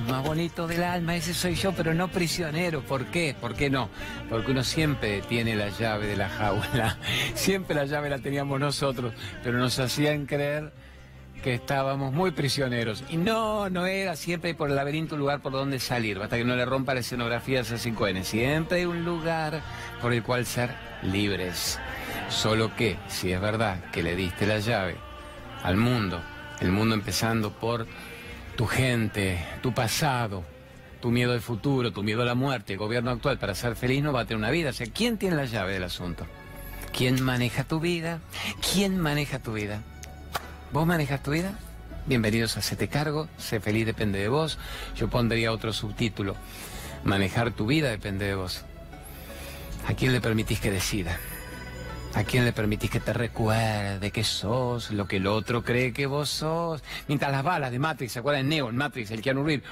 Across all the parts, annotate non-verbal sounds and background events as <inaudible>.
más bonitos del alma, ese soy yo, pero no prisionero. ¿Por qué? ¿Por qué no? Porque uno siempre tiene la llave de la jaula. <laughs> Siempre la llave la teníamos nosotros, pero nos hacían creer que estábamos muy prisioneros. Y no, no era siempre por el laberinto un lugar por donde salir, basta que no le rompa la escenografía a esas 5N. Siempre hay un lugar por el cual ser libres. Solo que, si es verdad que le diste la llave al mundo, el mundo empezando por tu gente, tu pasado, tu miedo al futuro, tu miedo a la muerte, el gobierno actual, para ser feliz no va a tener una vida. O sea, ¿quién tiene la llave del asunto? ¿Quién maneja tu vida? ¿Quién maneja tu vida? ¿Vos manejas tu vida? Bienvenidos a Hacete Cargo, Sé Feliz depende de vos. Yo pondría otro subtítulo. Manejar tu vida depende de vos. ¿A quién le permitís que decida? ¿A quién le permitís que te recuerde que sos lo que el otro cree que vos sos? Mientras las balas de Matrix, ¿se acuerdan? Neo, en Matrix, el Keanu Reeves.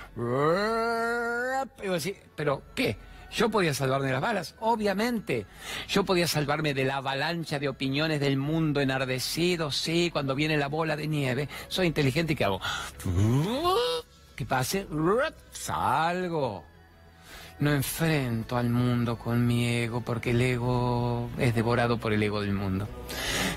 ¿Pero qué? ¿Yo podía salvarme de las balas? Obviamente. Yo podía salvarme de la avalancha de opiniones del mundo enardecido, sí, cuando viene la bola de nieve. Soy inteligente y ¿qué hago? ¿Qué pase? Salgo. No enfrento al mundo con mi ego porque el ego es devorado por el ego del mundo.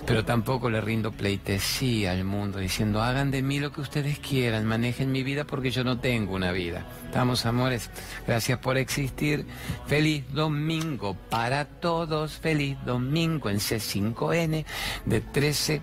Pero tampoco le rindo pleitesía al mundo diciendo hagan de mí lo que ustedes quieran, manejen mi vida porque yo no tengo una vida. Estamos amores, gracias por existir. Feliz domingo para todos, feliz domingo en C5N de 13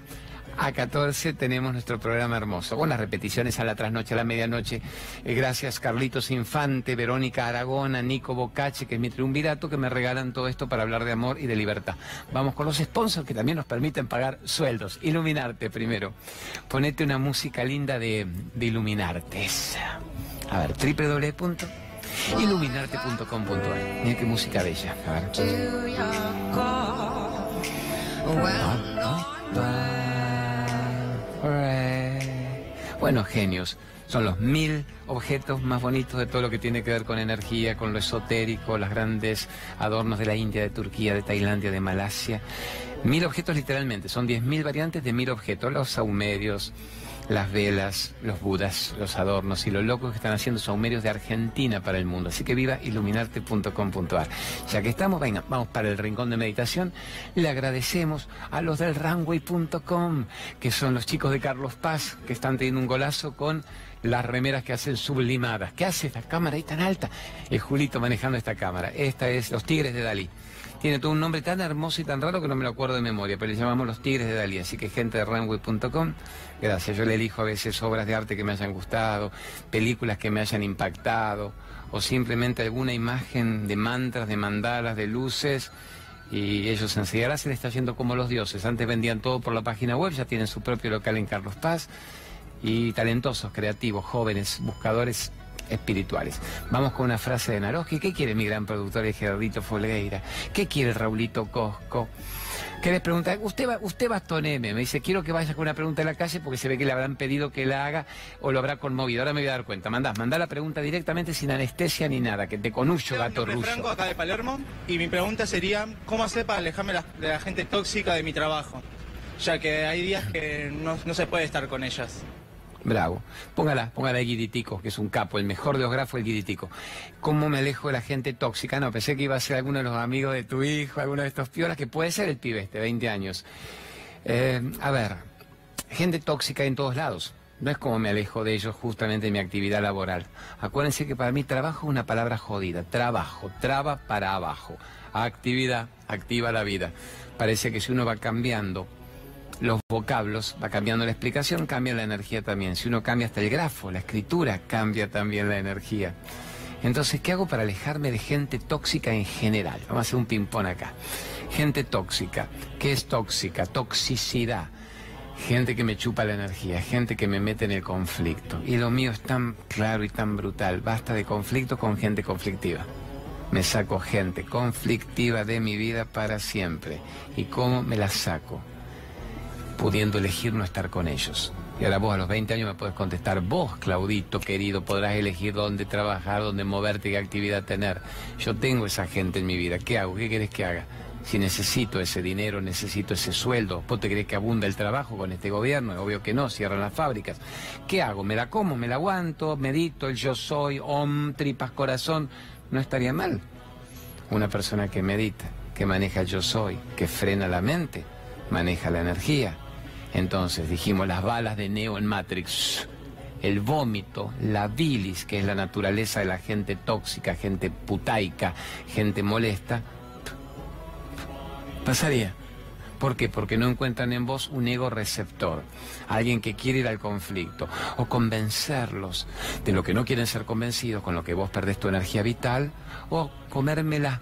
a 14 tenemos nuestro programa hermoso, con las repeticiones a la trasnoche, a la medianoche. Eh, gracias Carlitos Infante, Verónica Aragona, Nico Bocache, que es mi triunvirato, que me regalan todo esto para hablar de amor y de libertad. Vamos con los sponsors que también nos permiten pagar sueldos. Iluminarte primero. Ponete una música linda de, de Iluminarte. A ver, www.iluminarte.com.ar. Mira qué música bella. A ver. Bueno, genios. Son los mil objetos más bonitos de todo lo que tiene que ver con energía, con lo esotérico, los grandes adornos de la India, de Turquía, de Tailandia, de Malasia. Mil objetos literalmente, son diez mil variantes de mil objetos. Los saumerios, las velas, los budas, los adornos y los locos que están haciendo saumerios de Argentina para el mundo. Así que viva iluminarte.com.ar. Ya que estamos, venga, vamos para el rincón de meditación. Le agradecemos a los del runway.com, que son los chicos de Carlos Paz, que están teniendo un golazo con las remeras que hacen sublimadas. ¿Qué hace esta cámara ahí tan alta? El Julito manejando esta cámara. Esta es Los Tigres de Dalí. Tiene todo un nombre tan hermoso y tan raro que no me lo acuerdo de memoria, pero le llamamos Los Tigres de Dalí. Así que gente de runway.com, gracias. Yo le elijo a veces obras de arte que me hayan gustado, películas que me hayan impactado, o simplemente alguna imagen de mantras, de mandalas, de luces. Y ellos enseguida se les está yendo como los dioses. Antes vendían todo por la página web, ya tienen su propio local en Carlos Paz. Y talentosos, creativos, jóvenes, buscadores espirituales. Vamos con una frase de Naroski. ¿Qué quiere mi gran productor Gerardito Folgueira? ¿Qué quiere Raulito Cosco? ¿Qué les pregunta? Usted, va, usted bastoneme. Me dice, quiero que vaya con una pregunta en la calle porque se ve que le habrán pedido que la haga o lo habrá conmovido. Ahora me voy a dar cuenta. Mandá, mandá la pregunta directamente sin anestesia ni nada, que te conucho, gato ruso. Franco acá de Palermo y mi pregunta sería, ¿cómo hacer para alejarme de la gente tóxica de mi trabajo? Ya que hay días que no, no se puede estar con ellas. Bravo. Póngala, póngala el Guiritico, que es un capo, el mejor de los grafos, el Guiritico. ¿Cómo me alejo de la gente tóxica? No, pensé que iba a ser alguno de los amigos de tu hijo, alguno de estos piolas, que puede ser el pibe este, 20 años. Eh, a ver, gente tóxica en todos lados. No es como me alejo de ellos justamente en mi actividad laboral. Acuérdense que para mí trabajo es una palabra jodida. Trabajo, traba para abajo. Actividad, activa la vida. Parece que si uno va cambiando los vocablos, va cambiando la explicación, cambia la energía también. Si uno cambia hasta el grafo, la escritura, cambia también la energía. Entonces, ¿qué hago para alejarme de gente tóxica en general? Vamos a hacer un ping-pong acá. Gente tóxica. ¿Qué es tóxica? Toxicidad. Gente que me chupa la energía, gente que me mete en el conflicto. Y lo mío es tan claro y tan brutal. Basta de conflicto con gente conflictiva. Me saco gente conflictiva de mi vida para siempre. ¿Y cómo me la saco? Pudiendo elegir no estar con ellos. Y ahora vos a los 20 años me puedes contestar, vos, Claudito, querido, podrás elegir dónde trabajar, dónde moverte, qué actividad tener. Yo tengo esa gente en mi vida. ¿Qué hago? ¿Qué querés que haga? Si necesito ese dinero, necesito ese sueldo. ¿Vos te crees que abunda el trabajo con este gobierno? Obvio que no, cierran las fábricas. ¿Qué hago? ¿Me la como? ¿Me la aguanto? ¿Medito? ¿El yo soy? ¿Om? ¿Tripas corazón? No estaría mal. Una persona que medita, que maneja el yo soy, que frena la mente, maneja la energía. Entonces dijimos las balas de Neo en Matrix el vómito, la bilis, que es la naturaleza de la gente tóxica, gente putaica, gente molesta, pasaría. ¿Por qué? Porque no encuentran en vos un ego receptor, alguien que quiere ir al conflicto, o convencerlos de lo que no quieren ser convencidos, con lo que vos perdés tu energía vital, o comérmela,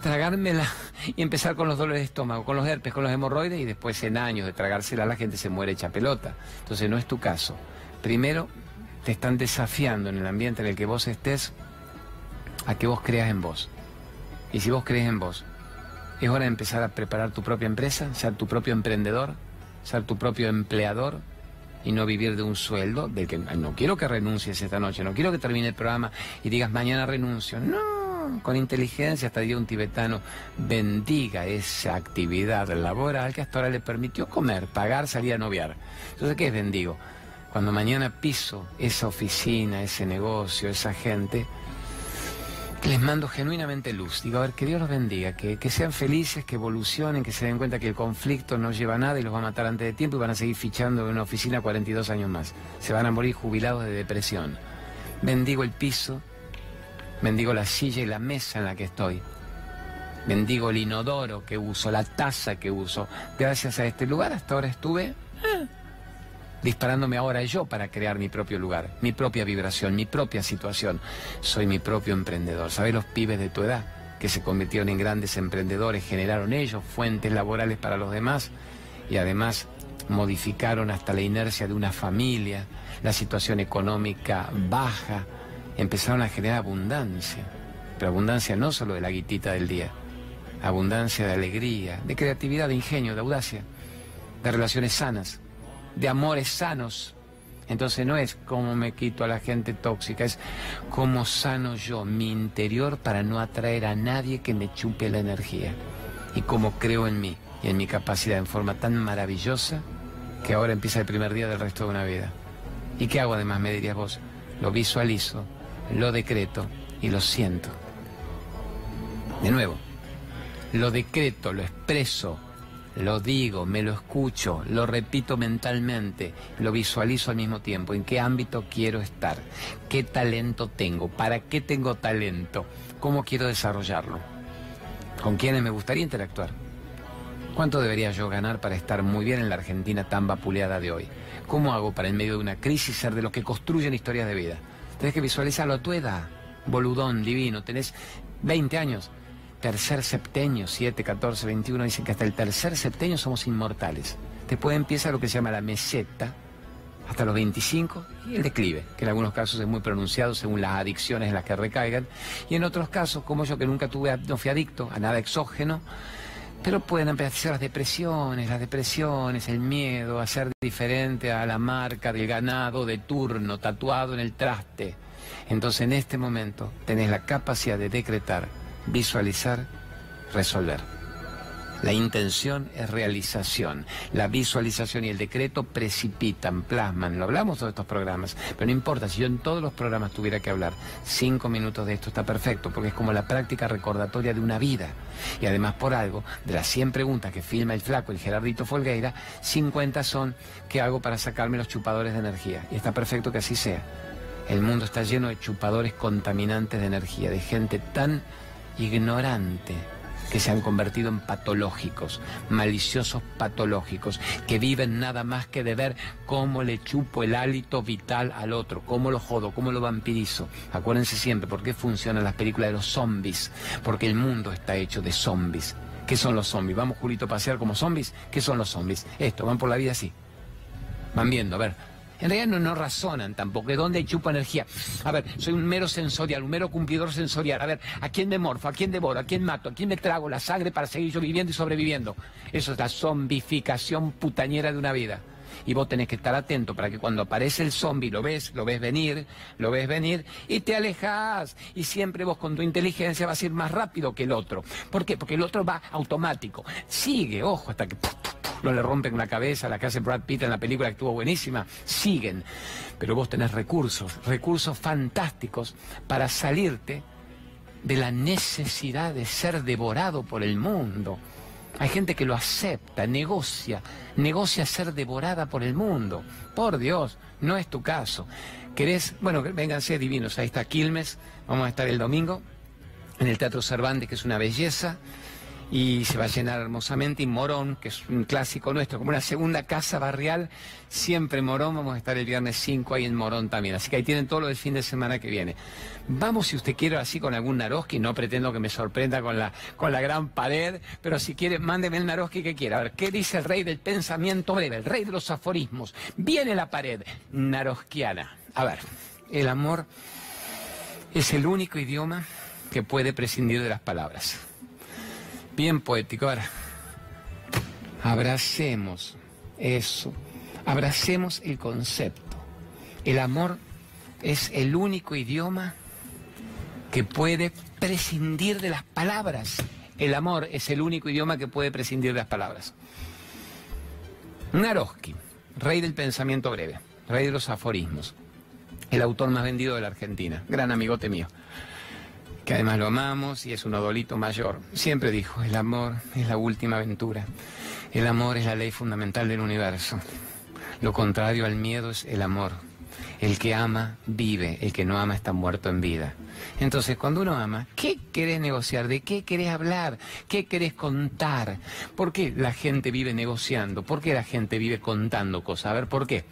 tragármela <laughs> y empezar con los dolores de estómago, con los herpes, con los hemorroides, y después en años de tragársela la gente se muere hecha pelota. Entonces no es tu caso. Primero, te están desafiando en el ambiente en el que vos estés a que vos creas en vos. Y si vos crees en vos, es hora de empezar a preparar tu propia empresa, ser tu propio emprendedor, ser tu propio empleador y no vivir de un sueldo del que no quiero que renuncies esta noche, no quiero que termine el programa y digas mañana renuncio. No, con inteligencia, hasta día un tibetano bendiga esa actividad laboral que hasta ahora le permitió comer, pagar, salir a noviar. Entonces, ¿qué es bendigo? Cuando mañana piso esa oficina, ese negocio, esa gente, les mando genuinamente luz. Digo, a ver, que Dios los bendiga, que, que, sean felices, que evolucionen, que se den cuenta que el conflicto no lleva a nada y los va a matar antes de tiempo y van a seguir fichando en una oficina 42 años más. Se van a morir jubilados de depresión. Bendigo el piso, bendigo la silla y la mesa en la que estoy. Bendigo el inodoro que uso, la taza que uso. Gracias a este lugar hasta ahora estuve... Disparándome ahora yo para crear mi propio lugar, mi propia vibración, mi propia situación. Soy mi propio emprendedor. ¿Sabes los pibes de tu edad que se convirtieron en grandes emprendedores, generaron ellos fuentes laborales para los demás y además modificaron hasta la inercia de una familia, la situación económica baja, empezaron a generar abundancia, pero abundancia no solo de la guitita del día, abundancia de alegría, de creatividad, de ingenio, de audacia, de relaciones sanas de amores sanos. Entonces no es cómo me quito a la gente tóxica, es cómo sano yo mi interior para no atraer a nadie que me chupe la energía. Y cómo creo en mí y en mi capacidad en forma tan maravillosa que ahora empieza el primer día del resto de una vida. ¿Y qué hago además, me dirías vos? Lo visualizo, lo decreto y lo siento. De nuevo, lo decreto, lo expreso, lo digo, me lo escucho, lo repito mentalmente, lo visualizo al mismo tiempo. ¿En qué ámbito quiero estar? ¿Qué talento tengo? ¿Para qué tengo talento? ¿Cómo quiero desarrollarlo? ¿Con quiénes me gustaría interactuar? ¿Cuánto debería yo ganar para estar muy bien en la Argentina tan vapuleada de hoy? ¿Cómo hago para en medio de una crisis ser de los que construyen historias de vida? Tenés que visualizarlo. A tu edad, boludón, divino, tenés 20 años. Tercer septenio, 7, 14, 21, dicen que hasta el tercer septenio somos inmortales. Después empieza lo que se llama la meseta, hasta los 25, y el declive, que en algunos casos es muy pronunciado según las adicciones en las que recaigan, y en otros casos, como yo que nunca tuve, no fui adicto a nada exógeno, pero pueden empezar las depresiones, las depresiones, el miedo a ser diferente a la marca del ganado de turno tatuado en el traste. Entonces en este momento tenés la capacidad de decretar visualizar, resolver. La intención es realización. La visualización y el decreto precipitan, plasman. Lo hablamos todos estos programas, pero no importa. Si yo en todos los programas tuviera que hablar cinco minutos de esto, está perfecto, porque es como la práctica recordatoria de una vida. Y además, por algo, de las 100 preguntas que filma el flaco, el Gerardito Folgueira, 50 son ¿qué hago para sacarme los chupadores de energía? Y está perfecto que así sea. El mundo está lleno de chupadores contaminantes de energía, de gente tan ignorante que se han convertido en patológicos, maliciosos patológicos, que viven nada más que de ver cómo le chupo el hálito vital al otro, cómo lo jodo, cómo lo vampirizo. Acuérdense siempre por qué funcionan las películas de los zombies, porque el mundo está hecho de zombies. ¿Qué son los zombies? ¿Vamos, Julito, a pasear como zombies? ¿Qué son los zombies? Esto, van por la vida así. Van viendo, a ver, en realidad no, razonan tampoco. ¿De dónde chupa energía? A ver, soy un mero sensorial, un mero cumplidor sensorial. A ver, ¿a quién me morfo? ¿A quién devoro? ¿A quién mato? ¿A quién me trago la sangre para seguir yo viviendo y sobreviviendo? Eso es la zombificación putañera de una vida. Y vos tenés que estar atento para que cuando aparece el zombie lo ves, lo ves venir, lo ves venir y te alejas. Y siempre vos con tu inteligencia vas a ir más rápido que el otro. ¿Por qué? Porque el otro va automático. Sigue, ojo, hasta que no le rompen la cabeza, la que hace Brad Pitt en la película que estuvo buenísima. Siguen. Pero vos tenés recursos, recursos fantásticos para salirte de la necesidad de ser devorado por el mundo. Hay gente que lo acepta, negocia, negocia ser devorada por el mundo. Por Dios, no es tu caso. ¿Querés? Bueno, vénganse divinos. Ahí está Quilmes. Vamos a estar el domingo en el Teatro Cervantes, que es una belleza y se va a llenar hermosamente. Y Morón, que es un clásico nuestro, como una segunda casa barrial, siempre Morón. Vamos a estar el viernes 5 ahí en Morón también. Así que ahí tienen todo lo del fin de semana que viene. Vamos, si usted quiere, así con algún Naroski. No pretendo que me sorprenda con la, con la gran pared, pero si quiere, mándeme el Naroski que quiera. A ver, ¿qué dice el rey del pensamiento breve, el rey de los aforismos? Viene la pared naroskiana. A ver, el amor es el único idioma que puede prescindir de las palabras. Bien poético. Ahora, abracemos eso. Abracemos el concepto. El amor es el único idioma que puede prescindir de las palabras. El amor es el único idioma que puede prescindir de las palabras. Naroski, rey del pensamiento breve, rey de los aforismos, el autor más vendido de la Argentina, gran amigote mío que además lo amamos y es un odolito mayor. Siempre dijo, el amor es la última aventura. El amor es la ley fundamental del universo. Lo contrario al miedo es el amor. El que ama vive, el que no ama está muerto en vida. Entonces, cuando uno ama, ¿qué querés negociar? ¿De qué querés hablar? ¿Qué querés contar? ¿Por qué la gente vive negociando? ¿Por qué la gente vive contando cosas? A ver, ¿por qué?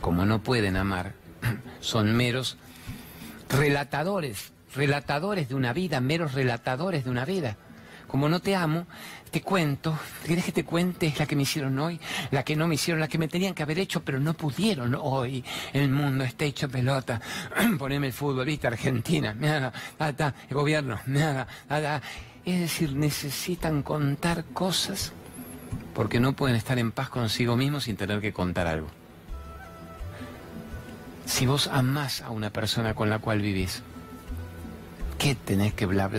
Como no pueden amar, <clears throat> son meros relatadores relatadores de una vida, meros relatadores de una vida. Como no te amo, te cuento. ¿Quieres que te cuente? La que me hicieron hoy, la que no me hicieron, la que me tenían que haber hecho, pero no pudieron hoy. El mundo está hecho pelota. <clears throat> Poneme el futbolista, Argentina, <laughs> nada, el gobierno, nada, nada. Es decir, necesitan contar cosas porque no pueden estar en paz consigo mismos sin tener que contar algo. Si vos amás a una persona con la cual vivís, qué tenés que bla?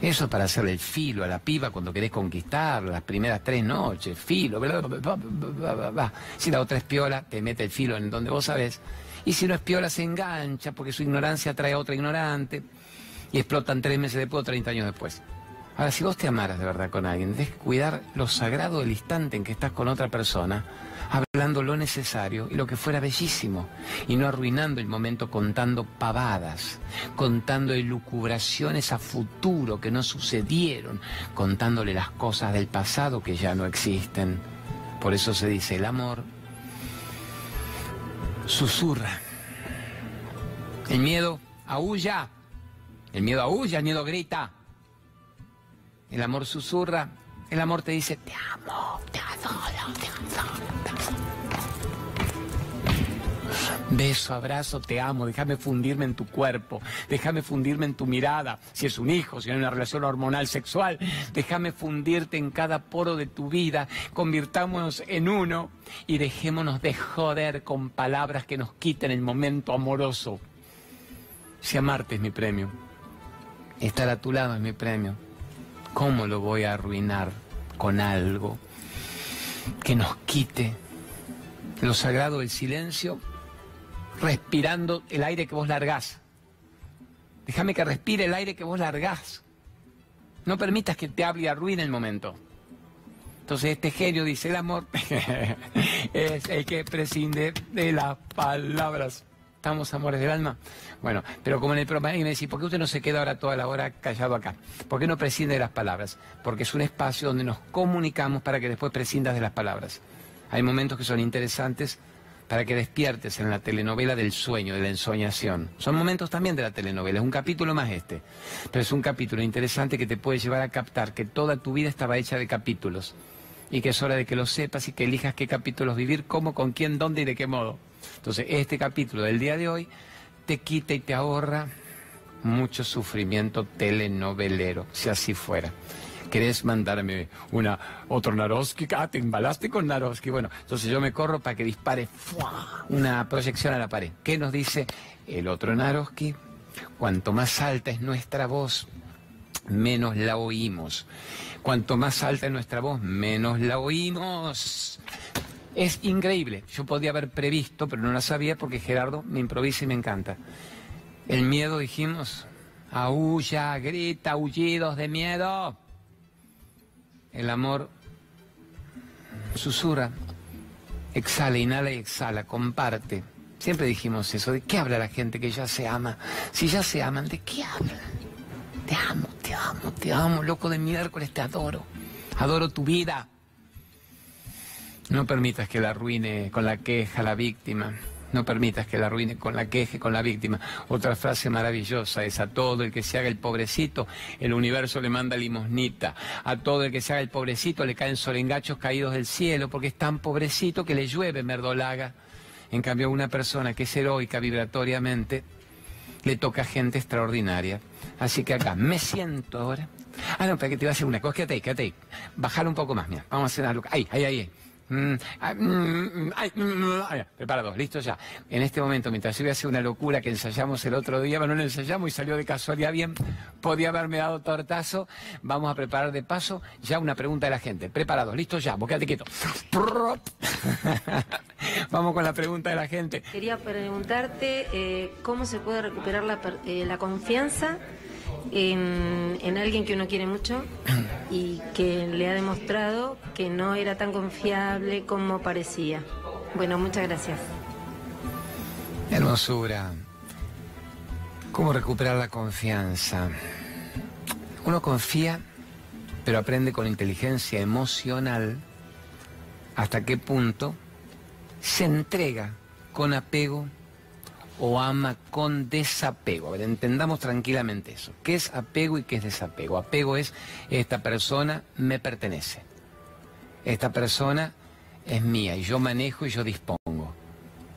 Eso para hacerle el filo a la piba cuando querés conquistar las primeras tres noches, filo, bla, bla, bla, Si la otra es piola, te mete el filo en donde vos sabés. Y si no es piola, se engancha porque su ignorancia trae a otra ignorante y explotan tres meses después o treinta años después. Ahora, si vos te amaras de verdad con alguien, debes cuidar lo sagrado del instante en que estás con otra persona, hablando lo necesario y lo que fuera bellísimo, y no arruinando el momento contando pavadas, contando elucubraciones a futuro que no sucedieron, contándole las cosas del pasado que ya no existen. Por eso se dice, el amor susurra. El miedo aúlla. El miedo aúlla, el miedo grita. El amor susurra, el amor te dice, te amo, te adoro, te adoro. Beso, abrazo, te amo, déjame fundirme en tu cuerpo, déjame fundirme en tu mirada, si es un hijo, si es una relación hormonal sexual, déjame fundirte en cada poro de tu vida, convirtámonos en uno y dejémonos de joder con palabras que nos quiten el momento amoroso. Si amarte es mi premio, estar a tu lado es mi premio. ¿Cómo lo voy a arruinar con algo que nos quite lo sagrado del silencio, respirando el aire que vos largás? Déjame que respire el aire que vos largás. No permitas que te hable y arruine el momento. Entonces este genio dice, el amor <laughs> es el que prescinde de las palabras. ¿Estamos amores del alma? Bueno, pero como en el programa, y me decís, ¿por qué usted no se queda ahora toda la hora callado acá? ¿Por qué no prescinde de las palabras? Porque es un espacio donde nos comunicamos para que después prescindas de las palabras. Hay momentos que son interesantes para que despiertes en la telenovela del sueño, de la ensoñación. Son momentos también de la telenovela, es un capítulo más este. Pero es un capítulo interesante que te puede llevar a captar que toda tu vida estaba hecha de capítulos. Y que es hora de que lo sepas y que elijas qué capítulos vivir, cómo, con quién, dónde y de qué modo. Entonces, este capítulo del día de hoy te quita y te ahorra mucho sufrimiento telenovelero, si así fuera. ¿Querés mandarme una otro Naroski? Ah, te embalaste con Naroski. Bueno, entonces yo me corro para que dispare una proyección a la pared. ¿Qué nos dice el otro Naroski? Cuanto más alta es nuestra voz, menos la oímos. Cuanto más alta es nuestra voz, menos la oímos. Es increíble. Yo podía haber previsto, pero no la sabía porque Gerardo me improvisa y me encanta. El miedo, dijimos, aúlla, grita, aullidos de miedo. El amor susurra, exhala, inhala y exhala, comparte. Siempre dijimos eso. ¿De qué habla la gente que ya se ama? Si ya se aman, ¿de qué hablan? Te amo, te amo, te amo, loco de miércoles, te adoro. Adoro tu vida. No permitas que la arruine con la queja la víctima. No permitas que la arruine con la queje, con la víctima. Otra frase maravillosa es a todo el que se haga el pobrecito, el universo le manda limosnita. A todo el que se haga el pobrecito le caen solengachos caídos del cielo porque es tan pobrecito que le llueve merdolaga. En cambio, una persona que es heroica vibratoriamente, le toca gente extraordinaria. Así que acá me siento ahora. Ah, no, pero que te iba a hacer una cosa. Quédate ahí, quédate ahí. Bajar un poco más, mira. Vamos a hacer algo. Ahí, ahí, ahí. Mm, ah, mm, mm, preparados, listo ya. En este momento, mientras yo voy a hacer una locura que ensayamos el otro día, bueno, no ensayamos y salió de casualidad bien, podía haberme dado tortazo. Vamos a preparar de paso ya una pregunta de la gente. Preparados, listo ya, vos quédate quieto. <laughs> Vamos con la pregunta de la gente. Quería preguntarte eh, cómo se puede recuperar la, eh, la confianza en, alguien que uno quiere mucho y que le ha demostrado que no era tan confiable como parecía. Bueno, muchas gracias. Hermosura. ¿Cómo recuperar la confianza? Uno confía, pero aprende con inteligencia emocional hasta qué punto se entrega con apego o ama con desapego. A ver, entendamos tranquilamente eso. ¿Qué es apego y qué es desapego? Apego es esta persona me pertenece. Esta persona es mía y yo manejo y yo dispongo.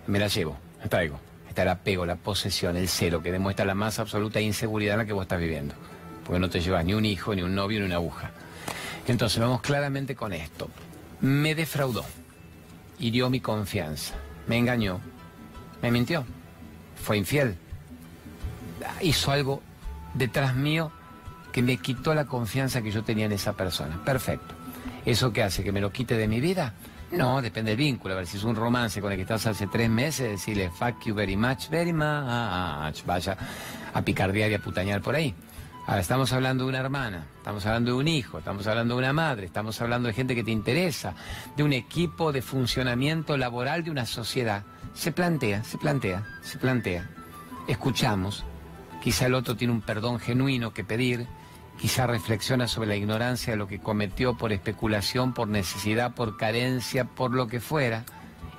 Me la llevo, la traigo. Está el apego, la posesión, el celo, que demuestra la más absoluta inseguridad en la que vos estás viviendo. Porque no te llevas ni un hijo, ni un novio, ni una aguja. Entonces vamos claramente con esto. Me defraudó, hirió mi confianza, me engañó, me mintió fue infiel. Hizo algo detrás mío que me quitó la confianza que yo tenía en esa persona. Perfecto. ¿Eso qué hace? ¿Que me lo quite de mi vida? No, depende del vínculo. A ver, si es un romance con el que estás hace tres meses, decirle fuck you very much, very much. Vaya a picardear y a putañar por ahí. Ahora, estamos hablando de una hermana, estamos hablando de un hijo, estamos hablando de una madre, estamos hablando de gente que te interesa, de un equipo de funcionamiento laboral de una sociedad. Se plantea, se plantea, se plantea. Escuchamos. Quizá el otro tiene un perdón genuino que pedir. Quizá reflexiona sobre la ignorancia de lo que cometió por especulación, por necesidad, por carencia, por lo que fuera.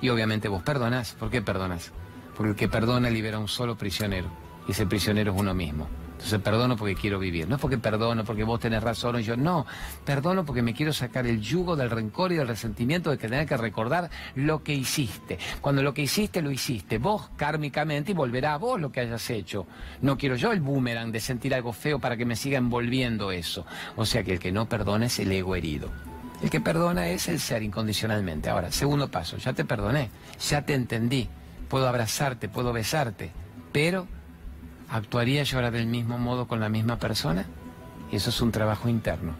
Y obviamente vos perdonás. ¿Por qué perdonás? Porque el que perdona libera a un solo prisionero. Y ese prisionero es uno mismo. Entonces perdono porque quiero vivir. No es porque perdono, porque vos tenés razón o yo. No, perdono porque me quiero sacar el yugo del rencor y del resentimiento de que tener que recordar lo que hiciste. Cuando lo que hiciste, lo hiciste. Vos kármicamente y volverá a vos lo que hayas hecho. No quiero yo el boomerang de sentir algo feo para que me siga envolviendo eso. O sea que el que no perdona es el ego herido. El que perdona es el ser incondicionalmente. Ahora, segundo paso, ya te perdoné, ya te entendí, puedo abrazarte, puedo besarte, pero ¿Actuaría yo ahora del mismo modo con la misma persona? Y eso es un trabajo interno.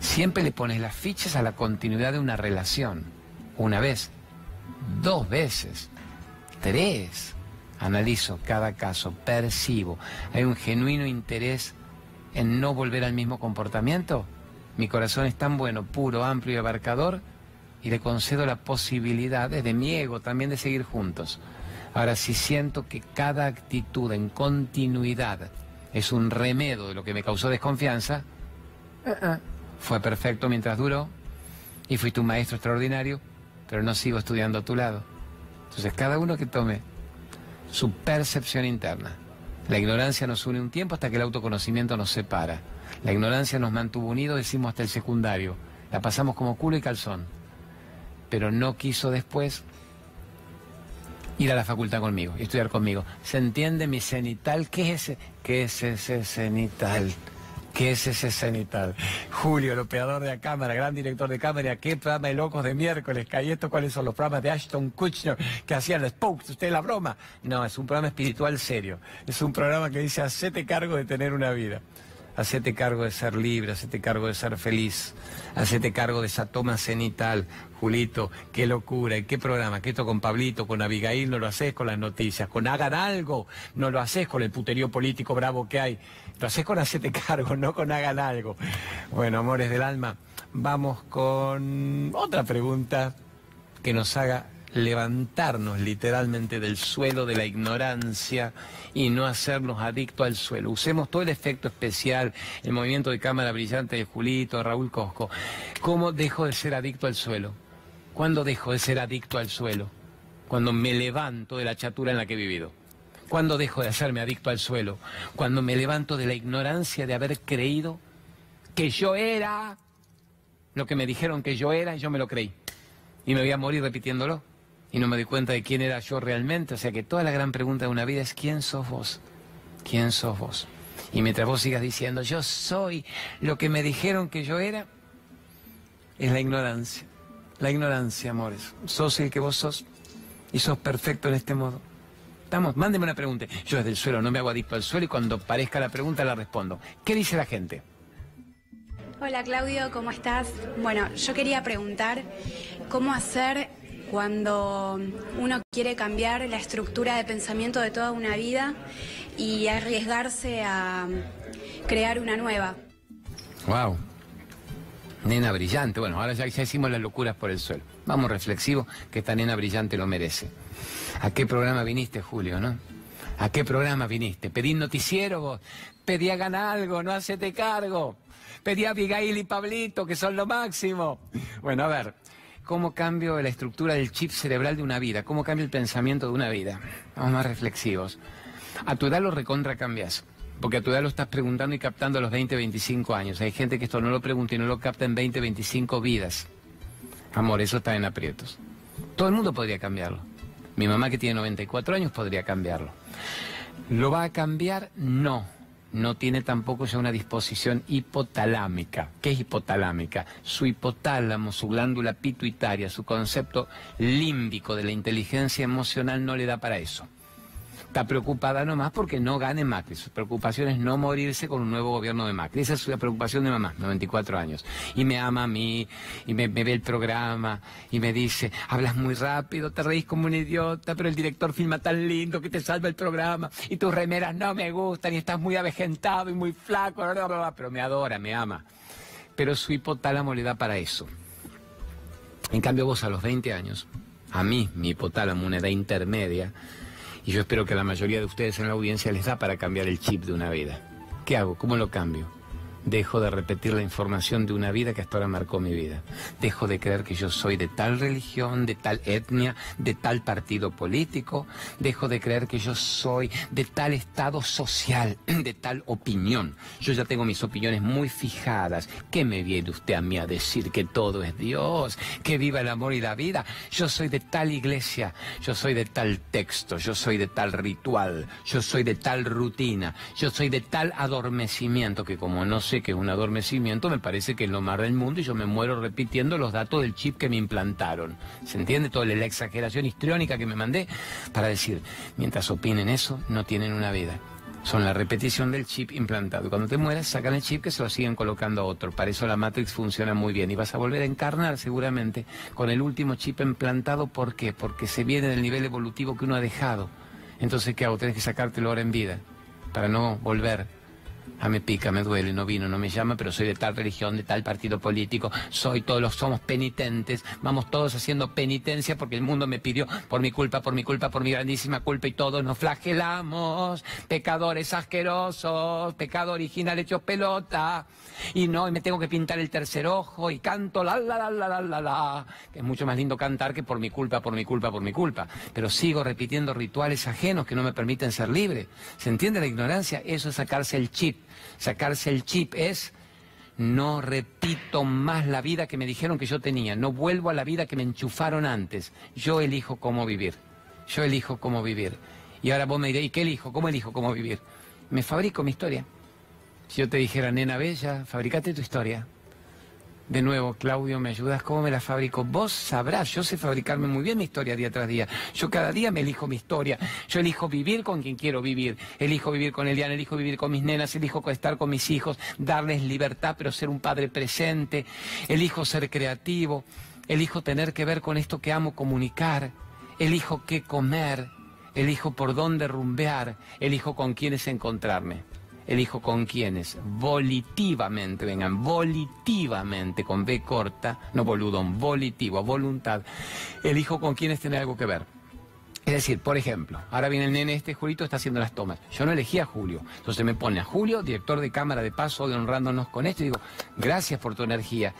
Siempre le pones las fichas a la continuidad de una relación. Una vez, dos veces, tres. Analizo cada caso, percibo. ¿Hay un genuino interés en no volver al mismo comportamiento? Mi corazón es tan bueno, puro, amplio y abarcador y le concedo la posibilidad desde mi ego también de seguir juntos. Ahora, si siento que cada actitud en continuidad es un remedio de lo que me causó desconfianza, uh-uh. fue perfecto mientras duró y fuiste un maestro extraordinario, pero no sigo estudiando a tu lado. Entonces, cada uno que tome su percepción interna. La ignorancia nos une un tiempo hasta que el autoconocimiento nos separa. La ignorancia nos mantuvo unidos, decimos hasta el secundario. La pasamos como culo y calzón. Pero no quiso después ir a la facultad conmigo estudiar conmigo. ¿Se entiende mi cenital? ¿Qué es ese? ¿Qué es ese cenital? ¿Qué es ese cenital? Julio, el operador de la cámara, gran director de cámara, ¿qué programa de locos de miércoles? ¿Qué esto cuáles son los programas de Ashton Kutcher que hacían los Spokes? ¿Usted la broma? No, es un programa espiritual serio. Es un programa que dice, hacete cargo de tener una vida. Hacete cargo de ser libre, hacete cargo de ser feliz, hacete cargo de esa toma cenital. Julito, qué locura, ¿y qué programa? Que esto con Pablito, con Abigail no lo haces con las noticias, con hagan algo, no lo haces con el puterío político bravo que hay, lo haces con hacete cargo, no con hagan algo. Bueno, amores del alma, vamos con otra pregunta que nos haga levantarnos literalmente del suelo de la ignorancia y no hacernos adictos al suelo. Usemos todo el efecto especial, el movimiento de cámara brillante de Julito, Raúl Cosco. ¿Cómo dejo de ser adicto al suelo? ¿Cuándo dejo de ser adicto al suelo? Cuando me levanto de la chatura en la que he vivido. ¿Cuándo dejo de hacerme adicto al suelo? Cuando me levanto de la ignorancia de haber creído que yo era lo que me dijeron que yo era y yo me lo creí. Y me voy a morir repitiéndolo y no me di cuenta de quién era yo realmente. O sea que toda la gran pregunta de una vida es ¿quién sos vos? ¿Quién sos vos? Y mientras vos sigas diciendo yo soy lo que me dijeron que yo era, es la ignorancia. La ignorancia, amores. Sos el que vos sos y sos perfecto en este modo. Estamos, mándeme una pregunta. Yo desde el suelo no me hago adicto al suelo y cuando parezca la pregunta la respondo. ¿Qué dice la gente? Hola Claudio, ¿cómo estás? Bueno, yo quería preguntar cómo hacer cuando uno quiere cambiar la estructura de pensamiento de toda una vida y arriesgarse a crear una nueva. Wow. Nena brillante. Bueno, ahora ya, hicimos las locuras por el suelo. Vamos reflexivo, que esta nena brillante lo merece. ¿A qué programa viniste, Julio, no? ¿A qué programa viniste? ¿Pedí noticiero vos? Pedí hagan algo, no hacete cargo. Pedí a Abigail y Pablito, que son lo máximo. Bueno, a ver, cómo cambio la estructura del chip cerebral de una vida, cómo cambia el pensamiento de una vida. Vamos más reflexivos. A tu edad lo recontra cambias. Porque a tu edad lo estás preguntando y captando a los 20, 25 años. Hay gente que esto no lo pregunta y no lo capta en 20, 25 vidas. Amor, eso está en aprietos. Todo el mundo podría cambiarlo. Mi mamá que tiene 94 años podría cambiarlo. ¿Lo va a cambiar? No no tiene tampoco ya una disposición hipotalámica. ¿Qué es hipotalámica? Su hipotálamo, su glándula pituitaria, su concepto límbico de la inteligencia emocional no le da para eso. Está preocupada nomás porque no gane Macri. Su preocupación es no morirse con un nuevo gobierno de Macri. Esa es la preocupación de mamá, 94 años. Y me ama a mí, y me, ve el programa, y me dice, hablas muy rápido, te reís como un idiota, pero el director filma tan lindo que te salva el programa, y tus remeras no me gustan, y estás muy avejentado y muy flaco, pero me adora, me ama. Pero su hipotálamo le da para eso. En cambio vos a los 20 años, a mí, mi hipotálamo, una edad intermedia, y yo espero que a la mayoría de ustedes en la audiencia les da para cambiar el chip de una vida. ¿Qué hago? ¿Cómo lo cambio? Dejo de repetir la información de una vida que hasta ahora marcó mi vida. Dejo de creer que yo soy de tal religión, de tal etnia, de tal partido político. Dejo de creer que yo soy de tal estado social, de tal opinión. Yo ya tengo mis opiniones muy fijadas. ¿Qué me viene usted a mí a decir que todo es Dios? Que viva el amor y la vida. Yo soy de tal iglesia, yo soy de tal texto, yo soy de tal ritual, yo soy de tal rutina, yo soy de tal adormecimiento que como no sé que es un adormecimiento, me parece que es lo más del mundo y yo me muero repitiendo los datos del chip que me implantaron. ¿Se entiende? Toda la exageración histriónica que me mandé para decir, mientras opinen eso, no tienen una vida. Son la repetición del chip implantado. Cuando te mueras, sacan el chip que se lo siguen colocando a otro. Para eso la Matrix funciona muy bien. Y vas a volver a encarnar seguramente con el último chip implantado. ¿Por qué? Porque se viene del nivel evolutivo que uno ha dejado. Entonces, ¿qué hago? Tienes que sacártelo ahora en vida para no volver ah, me pica, me duele, no vino, no me llama, pero soy de tal religión, de tal partido político, soy todos los somos penitentes, vamos todos haciendo penitencia porque el mundo me pidió por mi culpa, por mi culpa, por mi grandísima culpa y todos nos flagelamos, pecadores asquerosos, pecado original hecho pelota, y no, y me tengo que pintar el tercer ojo y canto la la la la la la la, que es mucho más lindo cantar que por mi culpa, por mi culpa, por mi culpa, pero sigo repitiendo rituales ajenos que no me permiten ser libre. ¿Se entiende la ignorancia? Eso es sacarse el chip Sacarse el chip es no repito más la vida que me dijeron que yo tenía, no vuelvo a la vida que me enchufaron antes. Yo elijo cómo vivir. Yo elijo cómo vivir. Y ahora vos me diréis, ¿y qué elijo? ¿Cómo elijo cómo vivir? Me fabrico mi historia. Si yo te dijera, nena bella, fabricate tu historia. De nuevo, Claudio, ¿me ayudas? ¿Cómo me la fabrico? Vos sabrás, yo sé fabricarme muy bien mi historia día tras día. Yo cada día me elijo mi historia. Yo elijo vivir con quien quiero vivir. Elijo vivir con Eliana, elijo vivir con mis nenas, elijo estar con mis hijos, darles libertad, pero ser un padre presente. Elijo ser creativo. Elijo tener que ver con esto que amo comunicar. Elijo qué comer. Elijo por dónde rumbear. Elijo con quiénes encontrarme elijo con quiénes, volitivamente, vengan, volitivamente, con B corta, no boludón, volitivo, voluntad, elijo con quiénes tener algo que ver. Es decir, por ejemplo, ahora viene el nene este, Julito está haciendo las tomas. Yo no elegí a Julio. Entonces me pone a Julio, director de cámara de paso, de honrándonos con esto, y digo, gracias por tu energía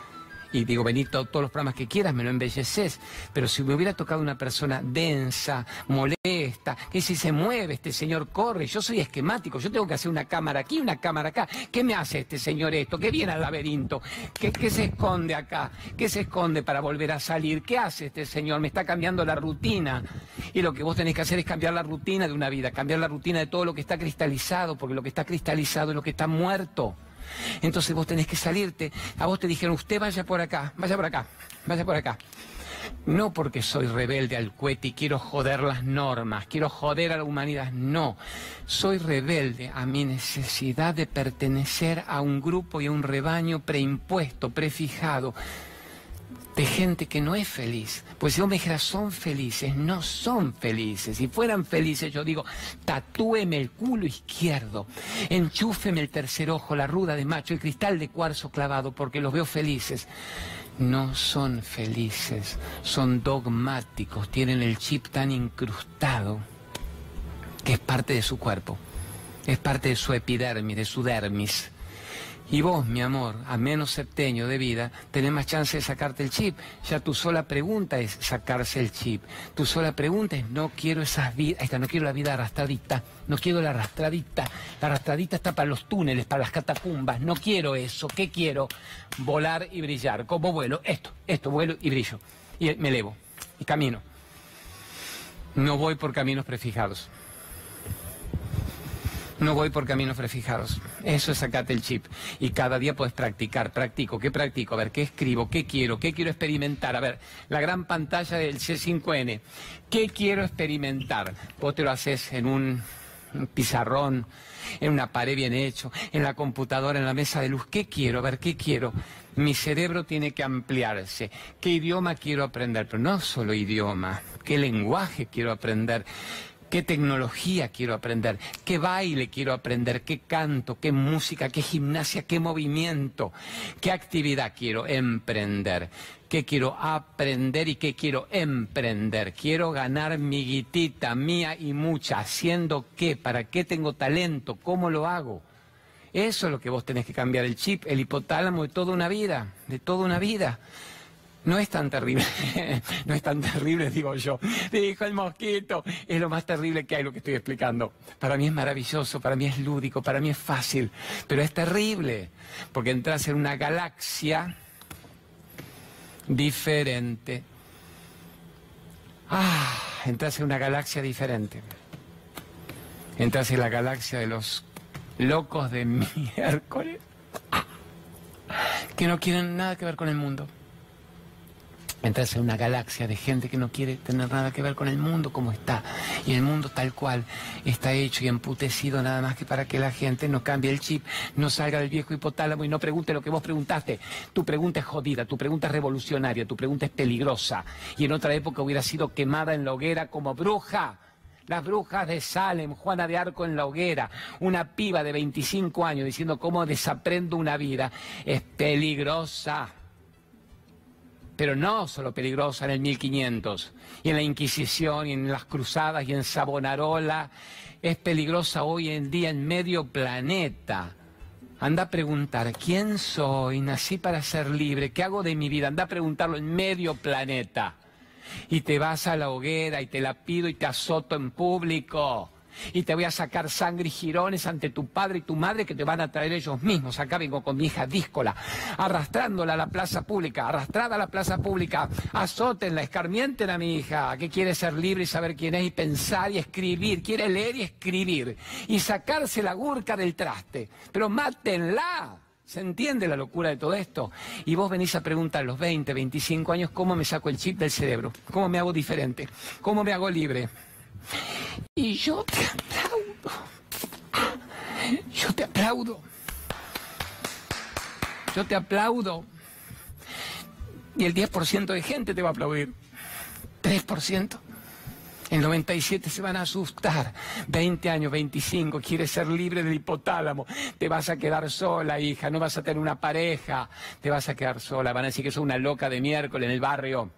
y digo, vení todos los programas que quieras, me lo embelleces, pero si me hubiera tocado una persona densa, molesta, que si se mueve, este señor corre, yo soy esquemático, yo tengo que hacer una cámara aquí, una cámara acá, ¿qué me hace este señor esto? ¿Qué viene al laberinto? ¿Qué, ¿Qué se esconde acá? ¿Qué se esconde para volver a salir? ¿Qué hace este señor? Me está cambiando la rutina. Y lo que vos tenés que hacer es cambiar la rutina de una vida, cambiar la rutina de todo lo que está cristalizado, porque lo que está cristalizado es lo que está muerto. Entonces vos tenés que salirte. A vos te dijeron, usted vaya por acá, vaya por acá, vaya por acá. No porque soy rebelde al cohete y quiero joder las normas, quiero joder a la humanidad, no. Soy rebelde a mi necesidad de pertenecer a un grupo y a un rebaño preimpuesto, prefijado de gente que no es feliz. Pues vos me dijeras, son felices, no son felices. Si fueran felices, yo digo, tatúeme el culo izquierdo, enchúfeme el tercer ojo, la ruda de macho, el cristal de cuarzo clavado, porque los veo felices. No son felices, son dogmáticos, tienen el chip tan incrustado que es parte de su cuerpo, es parte de su epidermis, de su dermis. Y vos, mi amor, a menos septeño de vida, tenés más chance de sacarte el chip. Ya tu sola pregunta es sacarse el chip. Tu sola pregunta es no quiero esas vidas, no quiero la vida arrastradita, no quiero la arrastradita. La arrastradita está para los túneles, para las catacumbas. No quiero eso. ¿Qué quiero? Volar y brillar. ¿Cómo vuelo? Esto, esto, vuelo y brillo. Y me elevo. Y camino. No voy por caminos prefijados. No voy por caminos prefijados. Eso es sacate el chip. Y cada día puedes practicar. Practico. ¿Qué practico? A ver, ¿qué escribo? ¿Qué quiero? ¿Qué quiero experimentar? A ver, la gran pantalla del C5N. ¿Qué quiero experimentar? Vos te lo haces en un pizarrón, en una pared bien hecho, en la computadora, en la mesa de luz. ¿Qué quiero? A ver, ¿qué quiero? Mi cerebro tiene que ampliarse. ¿Qué idioma quiero aprender? Pero no solo idioma. ¿Qué lenguaje quiero aprender? Qué tecnología quiero aprender, qué baile quiero aprender, qué canto, qué música, qué gimnasia, qué movimiento, qué actividad quiero emprender, qué quiero aprender y qué quiero emprender. Quiero ganar mi guitita mía y mucha, haciendo qué, para qué tengo talento, cómo lo hago. Eso es lo que vos tenés que cambiar, el chip, el hipotálamo de toda una vida, de toda una vida. No es tan terrible, <laughs> no es tan terrible, digo yo. Dijo el mosquito, es lo más terrible que hay lo que estoy explicando. Para mí es maravilloso, para mí es lúdico, para mí es fácil, pero es terrible, porque entras en una galaxia diferente. Ah, entras en una galaxia diferente. Entras en la galaxia de los locos de <laughs> miércoles, que no quieren nada que ver con el mundo. Entras en una galaxia de gente que no quiere tener nada que ver con el mundo como está. Y el mundo tal cual está hecho y emputecido nada más que para que la gente no cambie el chip, no salga del viejo hipotálamo y no pregunte lo que vos preguntaste. Tu pregunta es jodida, tu pregunta es revolucionaria, tu pregunta es peligrosa. Y en otra época hubiera sido quemada en la hoguera como bruja. Las brujas de Salem, Juana de Arco en la hoguera, una piba de 25 años diciendo cómo desaprendo una vida, es peligrosa pero no solo peligrosa en el 1500, y en la Inquisición, y en las Cruzadas, y en Savonarola, es peligrosa hoy en día en medio planeta. Anda a preguntar, ¿quién soy? Nací para ser libre, ¿qué hago de mi vida? Anda a preguntarlo en medio planeta. Y te vas a la hoguera y te la pido y te azoto en público. Y te voy a sacar sangre y girones ante tu padre y tu madre que te van a traer ellos mismos. Acá vengo con mi hija díscola, arrastrándola a la plaza pública, arrastrada a la plaza pública, azótenla, escarmienten a mi hija, que quiere ser libre y saber quién es y pensar y escribir, quiere leer y escribir y sacarse la gurca del traste, pero mátenla. ¿Se entiende la locura de todo esto? Y vos venís a preguntar a los 20, 25 años cómo me saco el chip del cerebro, cómo me hago diferente, cómo me hago libre. Y yo te aplaudo. Yo te aplaudo. Yo te aplaudo. Y el 10% de gente te va a aplaudir. 3%. El 97 se van a asustar. 20 años, 25, quieres ser libre del hipotálamo. Te vas a quedar sola, hija. No vas a tener una pareja. Te vas a quedar sola. Van a decir que sos una loca de miércoles en el barrio.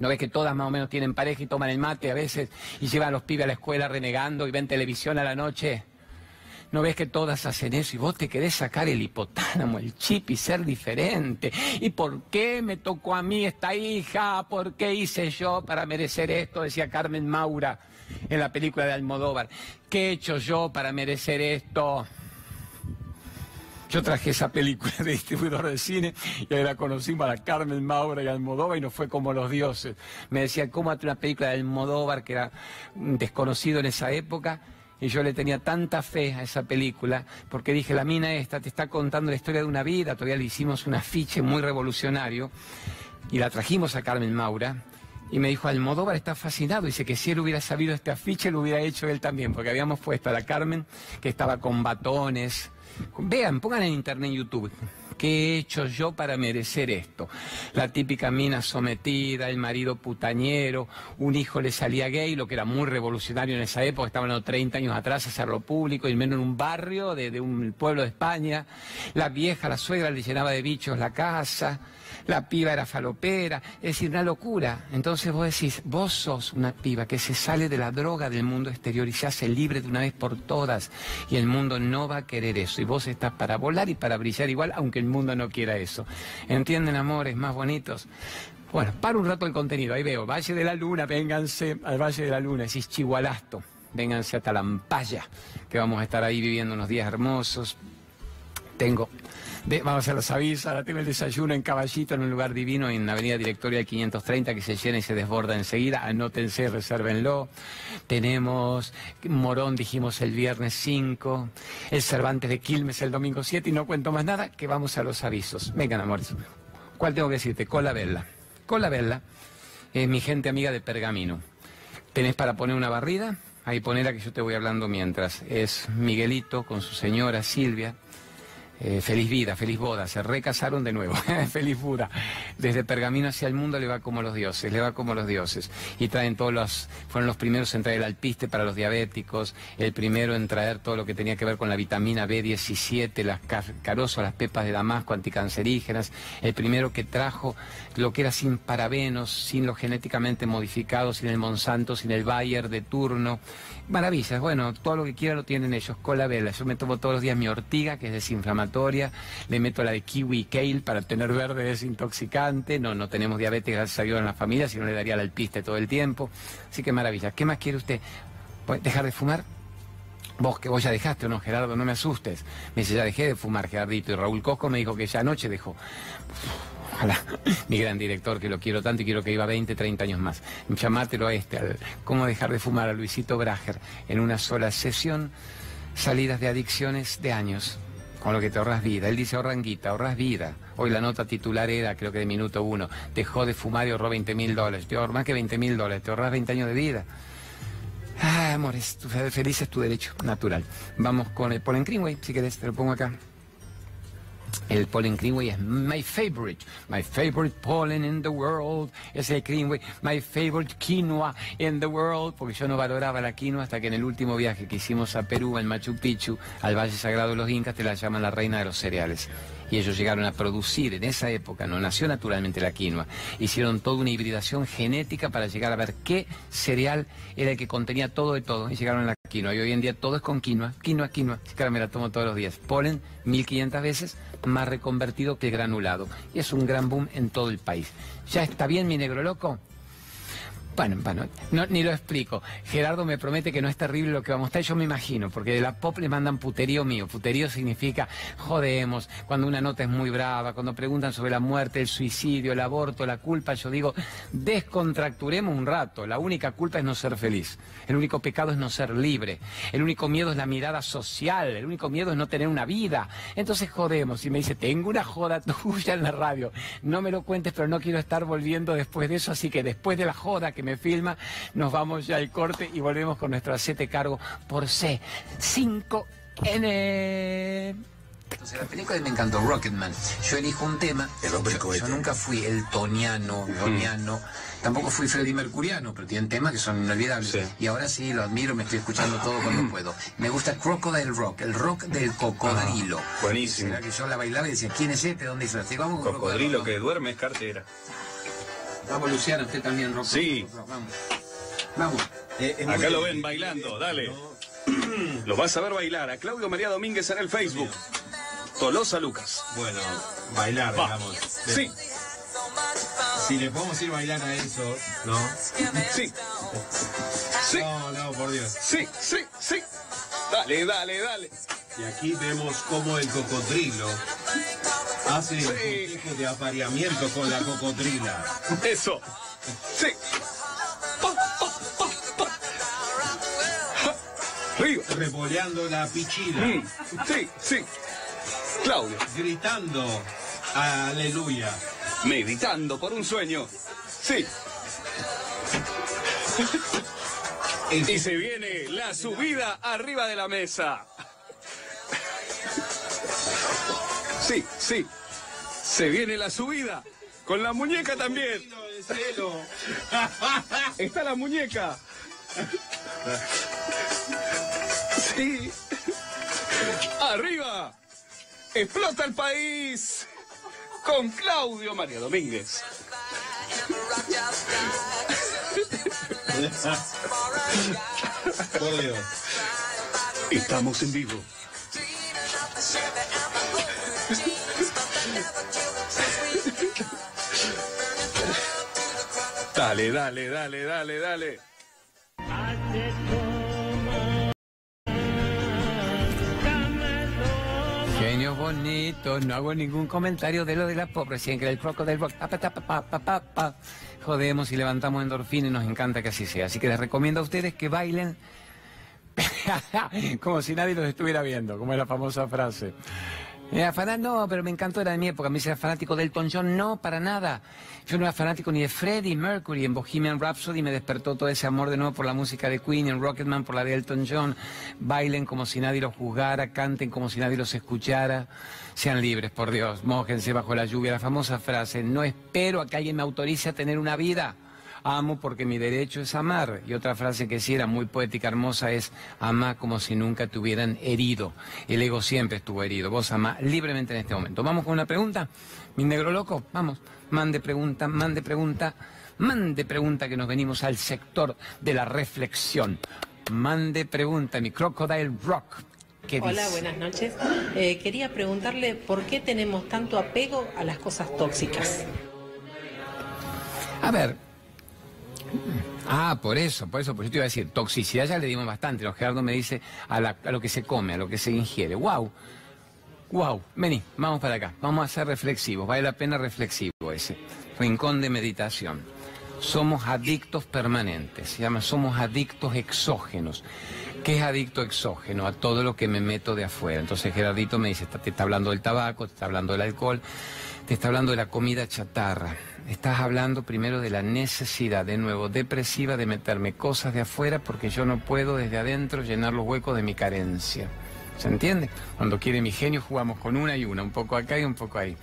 ¿No ves que todas más o menos tienen pareja y toman el mate a veces y llevan a los pibes a la escuela renegando y ven televisión a la noche? ¿No ves que todas hacen eso y vos te querés sacar el hipotálamo, el chip y ser diferente? ¿Y por qué me tocó a mí esta hija? ¿Por qué hice yo para merecer esto? Decía Carmen Maura en la película de Almodóvar. ¿Qué he hecho yo para merecer esto? Yo traje esa película de distribuidor de cine y ahí la conocimos a Carmen Maura y Almodóvar y nos fue como los dioses. Me decía, ¿cómo hace una película de Almodóvar que era desconocido en esa época? Y yo le tenía tanta fe a esa película, porque dije, la mina esta te está contando la historia de una vida, todavía le hicimos un afiche muy revolucionario, y la trajimos a Carmen Maura, y me dijo, Almodóvar está fascinado. Dice que si él hubiera sabido este afiche, lo hubiera hecho él también, porque habíamos puesto a la Carmen, que estaba con batones. Vean, pongan en internet en YouTube. ¿Qué he hecho yo para merecer esto? La típica mina sometida, el marido putañero, un hijo le salía gay, lo que era muy revolucionario en esa época, estaban los 30 años atrás, hacerlo público, y menos en un barrio de, de un pueblo de España. La vieja, la suegra, le llenaba de bichos la casa la piba era falopera, es decir, una locura. Entonces vos decís, vos sos una piba que se sale de la droga del mundo exterior y se hace libre de una vez por todas y el mundo no va a querer eso y vos estás para volar y para brillar igual aunque el mundo no quiera eso. ¿Entienden, amores más bonitos? Bueno, para un rato el contenido, ahí veo, Valle de la Luna, vénganse al Valle de la Luna, decís Chihualasto, vénganse a Talampaya, que vamos a estar ahí viviendo unos días hermosos. Tengo vamos a los avisos, ahora tengo el desayuno en Caballito, en un lugar divino, en Avenida Directoria 530, que se llena y se desborda enseguida. Anótense, resérvenlo. Tenemos Morón, dijimos el viernes 5, el Cervantes de Quilmes el domingo 7, y no cuento más nada, que vamos a los avisos. Vengan, amores. ¿Cuál tengo que decirte? Cola Bella. Cola Bella es mi gente amiga de Pergamino. ¿Tenés para poner una barrida? Ahí ponela que yo te voy hablando mientras. Es Miguelito con su señora Silvia eh, feliz vida, feliz boda, se recasaron de nuevo, <laughs> feliz pura. Desde Pergamino hacia el mundo le va como los dioses, le va como los dioses. Y traen todos los, fueron los primeros en traer el alpiste para los diabéticos, el primero en traer todo lo que tenía que ver con la vitamina B17, las carozos, las pepas de damasco anticancerígenas, el primero que trajo lo que era sin parabenos, sin lo genéticamente modificado, sin el Monsanto, sin el Bayer de turno. Maravillas, bueno, todo lo que quieran lo tienen ellos, cola vela. Yo me tomo todos los días mi ortiga, que es desinflamatoria le meto la de kiwi kale para tener verde desintoxicante, no, no tenemos diabetes gracias a Dios en la familia, si no le daría la alpiste todo el tiempo, así que maravilla. ¿Qué más quiere usted? ¿Dejar de fumar? Vos que vos ya dejaste o no, Gerardo, no me asustes. Me dice, ya dejé de fumar, Gerardito. Y Raúl Cosco me dijo que ya anoche dejó. Ojalá, <laughs> mi gran director, que lo quiero tanto y quiero que iba 20, 30 años más. Llamátelo a este, al cómo dejar de fumar a Luisito Brager en una sola sesión, salidas de adicciones de años con lo que te ahorras vida. Él dice ahorran guita, ahorras vida. Hoy la nota titular era, creo que de minuto uno, dejó de fumar y ahorró 20 mil dólares. Te ahorras más que 20 mil dólares, te ahorras 20 años de vida. Ah, amores, feliz es tu derecho natural. Vamos con el Polen Greenway, si querés, te lo pongo acá. El pollen Greenway es my favorite, my favorite pollen in the world. Es el Greenway, my favorite quinoa in the world, porque yo no valoraba la quinoa hasta que en el último viaje que hicimos a Perú, en Machu Picchu, al Valle Sagrado de los Incas, te la llaman la reina de los cereales y ellos llegaron a producir en esa época, no nació naturalmente la quinoa, hicieron toda una hibridación genética para llegar a ver qué cereal era el que contenía todo de todo y llegaron a la quinoa. Y hoy en día todo es con quinoa, quinoa, quinoa, claro, me la tomo todos los días. Polen 1500 veces más reconvertido que granulado y es un gran boom en todo el país. ¿Ya está bien mi negro loco? Bueno, bueno, no, ni lo explico. Gerardo me promete que no es terrible lo que vamos a estar, yo me imagino, porque de la pop le mandan puterío mío. Puterío significa jodemos, cuando una nota es muy brava, cuando preguntan sobre la muerte, el suicidio, el aborto, la culpa, yo digo, descontracturemos un rato. La única culpa es no ser feliz. El único pecado es no ser libre. El único miedo es la mirada social. El único miedo es no tener una vida. Entonces jodemos. Y me dice, tengo una joda <laughs> tuya en la radio. No me lo cuentes, pero no quiero estar volviendo después de eso. Así que después de la joda que me filma, nos vamos ya al corte y volvemos con nuestro acete cargo por C5N. Entonces la película me encantó, Rocketman. Yo elijo un tema. El hombre yo, yo nunca fui el toniano, doniano. Tampoco fui Freddie Mercuriano, pero tienen temas que son inolvidables. Sí. Y ahora sí, lo admiro, me estoy escuchando todo cuando <clears throat> puedo. Me gusta Crocodile Rock, el rock del cocodrilo. Ah, buenísimo. Que yo la bailaba y decía, ¿quién es este? ¿Dónde hizo este? Vamos con Cocodrilo Rock. que duerme es cartera. Vamos, Luciano, usted también, rock. Sí. vamos. Vamos. Acá lo ven bailando, dale. <clears throat> Los vas a ver bailar a Claudio María Domínguez en el Facebook. Tolosa Lucas. Bueno, bailar, Va. digamos. Sí, Si le podemos ir bailar a eso, ¿no? sí. <laughs> Sí, No, no, por Dios. sí, sí, sí. Dale, dale, dale. Y aquí vemos cómo el cocodrilo hace el cortejo de apareamiento con la cocodrila. Eso. Sí. Pa. Ja. La pichila, Mm. Sí, sí. Claudio, gritando aleluya. meditando por un sueño. Sí. Y se viene la subida arriba de la mesa. Sí, sí. Se viene la subida. Con la muñeca también. Está la muñeca. Sí. Arriba. Explota el país. Con Claudio María Domínguez. Por Dios. Estamos en vivo. Dale, dale, dale, dale, dale. Genios bonitos, no hago ningún comentario de lo de la pop, recién que el rock. Pa, pa, pa. Jodemos y levantamos endorfina y nos encanta que así sea. Así que les recomiendo a ustedes que bailen <laughs> como si nadie los estuviera viendo, como es la famosa frase. Era no, pero me encantó, era de mi época. Me era fanático del Elton John, no, para nada. Yo no era fanático ni de Freddie Mercury. En Bohemian Rhapsody me despertó todo ese amor de nuevo por la música de Queen, en Rocketman por la de Elton John. Bailen como si nadie los juzgara, canten como si nadie los escuchara. Sean libres, por Dios, mójense bajo la lluvia. La famosa frase, no espero a que alguien me autorice a tener una vida. Amo porque mi derecho es amar. Y otra frase que sí era muy poética, hermosa, es ama como si nunca te hubieran herido. El ego siempre estuvo herido. Vos ama libremente en este momento. Vamos con una pregunta. Mi negro loco, vamos. Mande pregunta, mande pregunta, mande pregunta que nos venimos al sector de la reflexión. Mande pregunta, mi crocodile rock. ¿Qué Hola, buenas noches. Eh, quería preguntarle por qué tenemos tanto apego a las cosas tóxicas. A ver. Ah, por eso, por eso, por eso te iba a decir, toxicidad ya le dimos bastante. Lo Gerardo me dice a, a lo que se come, a lo que se ingiere. ¡Wow! ¡Wow! Vení, vamos para acá. Vamos a ser reflexivos. Vale la pena reflexivo ese. Rincón de meditación. Somos adictos permanentes. Se llama somos adictos exógenos. ¿Qué es adicto exógeno? A todo lo que me meto de afuera. Entonces Gerardito me dice, te está hablando del tabaco, te está hablando del alcohol, está hablando de la comida chatarra. Estás hablando primero de la necesidad, de nuevo, depresiva de meterme cosas de afuera porque yo no puedo desde adentro llenar los huecos de mi carencia. ¿Se entiende? Cuando quiere mi genio jugamos con una y una, un poco acá y un poco ahí.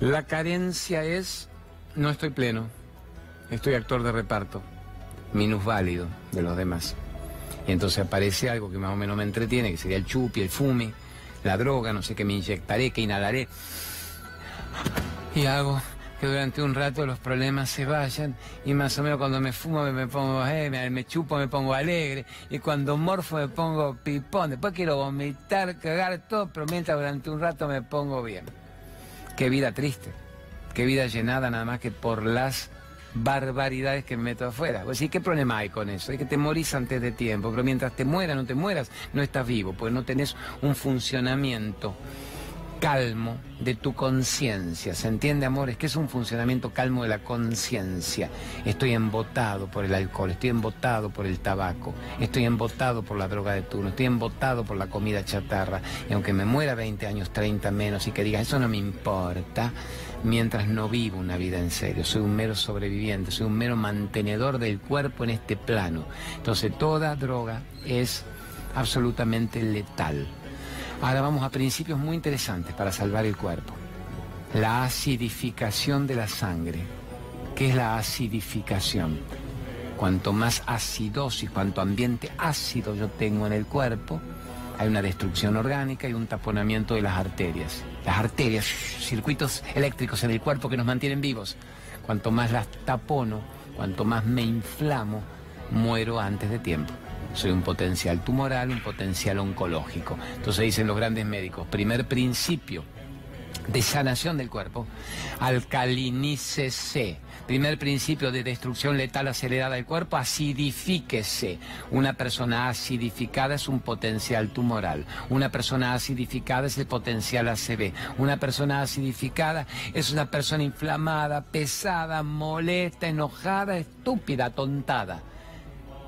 La carencia es, no estoy pleno, estoy actor de reparto, minusválido de los demás. Y entonces aparece algo que más o menos me entretiene, que sería el chupi, el fume, la droga, no sé qué me inyectaré, que inhalaré. Y hago que durante un rato los problemas se vayan y más o menos cuando me fumo me, pongo, eh, me, me chupo me pongo alegre y cuando morfo me pongo pipón. Después quiero vomitar, cagar todo, pero mientras durante un rato me pongo bien. Qué vida triste, qué vida llenada nada más que por las barbaridades que me meto afuera. Pues sí, ¿qué problema hay con eso? Es que te morís antes de tiempo, pero mientras te mueras, no te mueras, no estás vivo, porque no tenés un funcionamiento calmo de tu conciencia. ¿Se entiende, amores? Que es un funcionamiento calmo de la conciencia. Estoy embotado por el alcohol, estoy embotado por el tabaco, estoy embotado por la droga de turno, estoy embotado por la comida chatarra. Y aunque me muera 20 años, 30 menos y que diga, eso no me importa, mientras no vivo una vida en serio. Soy un mero sobreviviente, soy un mero mantenedor del cuerpo en este plano. Entonces toda droga es absolutamente letal. Ahora vamos a principios muy interesantes para salvar el cuerpo. La acidificación de la sangre. ¿Qué es la acidificación? Cuanto más acidosis, cuanto ambiente ácido yo tengo en el cuerpo, hay una destrucción orgánica y un taponamiento de las arterias. Las arterias, circuitos eléctricos en el cuerpo que nos mantienen vivos. Cuanto más las tapono, cuanto más me inflamo, muero antes de tiempo. Soy un potencial tumoral, un potencial oncológico. Entonces dicen los grandes médicos, primer principio de sanación del cuerpo, alcalinícese. Primer principio de destrucción letal acelerada del cuerpo, acidifíquese. Una persona acidificada es un potencial tumoral. Una persona acidificada es el potencial ACV. Una persona acidificada es una persona inflamada, pesada, molesta, enojada, estúpida, tontada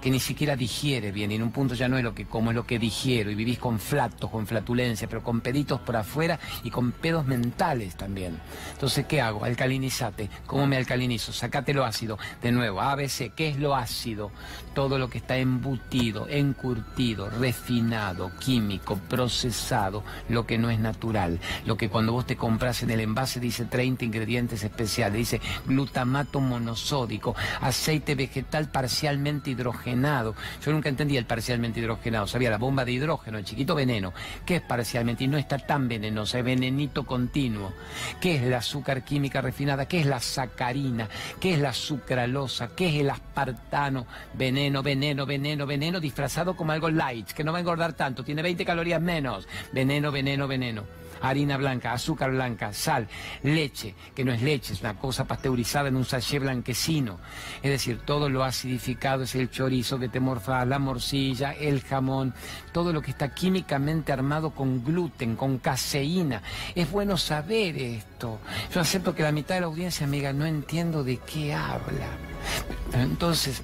que ni siquiera digiere bien, y en un punto ya no es lo que como, es lo que digiero, y vivís con flatos, con flatulencia, pero con peditos por afuera y con pedos mentales también. Entonces, ¿qué hago? Alcalinizate. ¿Cómo me alcalinizo? Sacate lo ácido. De nuevo, ABC, ¿qué es lo ácido? Todo lo que está embutido, encurtido, refinado, químico, procesado, lo que no es natural. Lo que cuando vos te compras en el envase dice 30 ingredientes especiales, dice glutamato monosódico, aceite vegetal parcialmente hidrogenado yo nunca entendía el parcialmente hidrogenado. Sabía la bomba de hidrógeno, el chiquito veneno. ¿Qué es parcialmente? Y no está tan venenosa, es venenito continuo. ¿Qué es la azúcar química refinada? ¿Qué es la sacarina? ¿Qué es la sucralosa? ¿Qué es el aspartano? Veneno, veneno, veneno, veneno, disfrazado como algo light, que no va a engordar tanto, tiene 20 calorías menos. Veneno, veneno, veneno harina blanca, azúcar blanca, sal, leche, que no es leche, es una cosa pasteurizada en un sachet blanquecino. Es decir, todo lo acidificado es el chorizo que te morfa, la morcilla, el jamón, todo lo que está químicamente armado con gluten, con caseína. Es bueno saber esto. Yo acepto que la mitad de la audiencia, amiga, no entiendo de qué habla. entonces,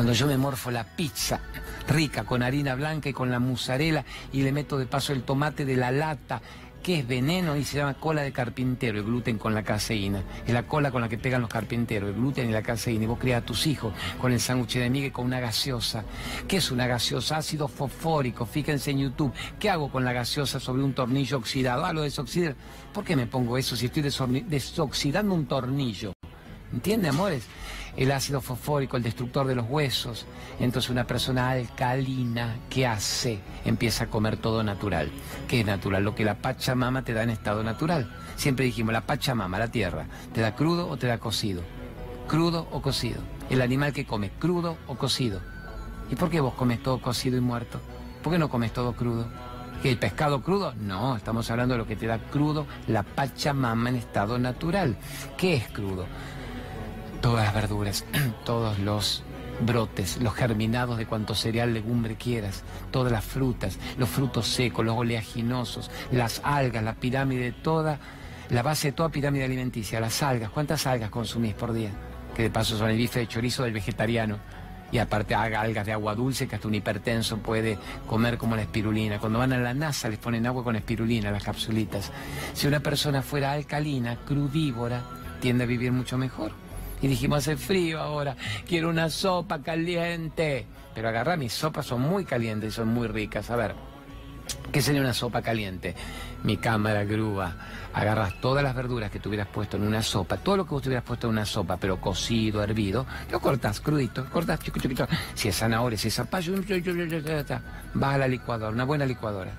cuando yo me morfo la pizza rica con harina blanca y con la mozzarella y le meto de paso el tomate de la lata que es veneno y se llama cola de carpintero, el gluten con la caseína. Es la cola con la que pegan los carpinteros, el gluten y la caseína. Y vos criás a tus hijos con el sándwich de miga con una gaseosa. ¿Qué es una gaseosa? Ácido fosfórico. Fíjense en YouTube. ¿Qué hago con la gaseosa sobre un tornillo oxidado? Ah, lo desoxidar. ¿Por qué me pongo eso si estoy desoxidando un tornillo? ¿Entiende, amores? El ácido fosfórico, el destructor de los huesos. Entonces una persona alcalina, ¿qué hace? Empieza a comer todo natural. ¿Qué es natural? Lo que la Pachamama te da en estado natural. Siempre dijimos, la Pachamama, la tierra, ¿te da crudo o te da cocido? Crudo o cocido. El animal que come, crudo o cocido. ¿Y por qué vos comes todo cocido y muerto? ¿Por qué no comes todo crudo? ¿Que el pescado crudo? No, estamos hablando de lo que te da crudo la Pachamama en estado natural. ¿Qué es crudo? Todas las verduras, <clears throat> todos los brotes, los germinados de cuanto cereal, legumbre quieras, todas las frutas, los frutos secos, los oleaginosos, las algas, la pirámide, toda, la base de toda pirámide alimenticia, las algas. ¿Cuántas algas consumís por día? Que de paso son el bife de chorizo del vegetariano. Y aparte algas de agua dulce que hasta un hipertenso puede comer como la espirulina. Cuando van a la NASA les ponen agua con espirulina, las capsulitas. Si una persona fuera alcalina, crudívora, tiende a vivir mucho mejor. Y dijimos, hace frío ahora, quiero una sopa caliente. Pero agarra, mis sopas son muy calientes y son muy ricas. A ver, ¿qué sería una sopa caliente? Mi cámara grúa. Agarras todas las verduras que tuvieras puesto en una sopa, todo lo que vos tuvieras puesto en una sopa, pero cocido, hervido, lo cortas crudito, cortas chiquito, Si es zanahoria, si es zapallo, vas a la licuadora, una buena licuadora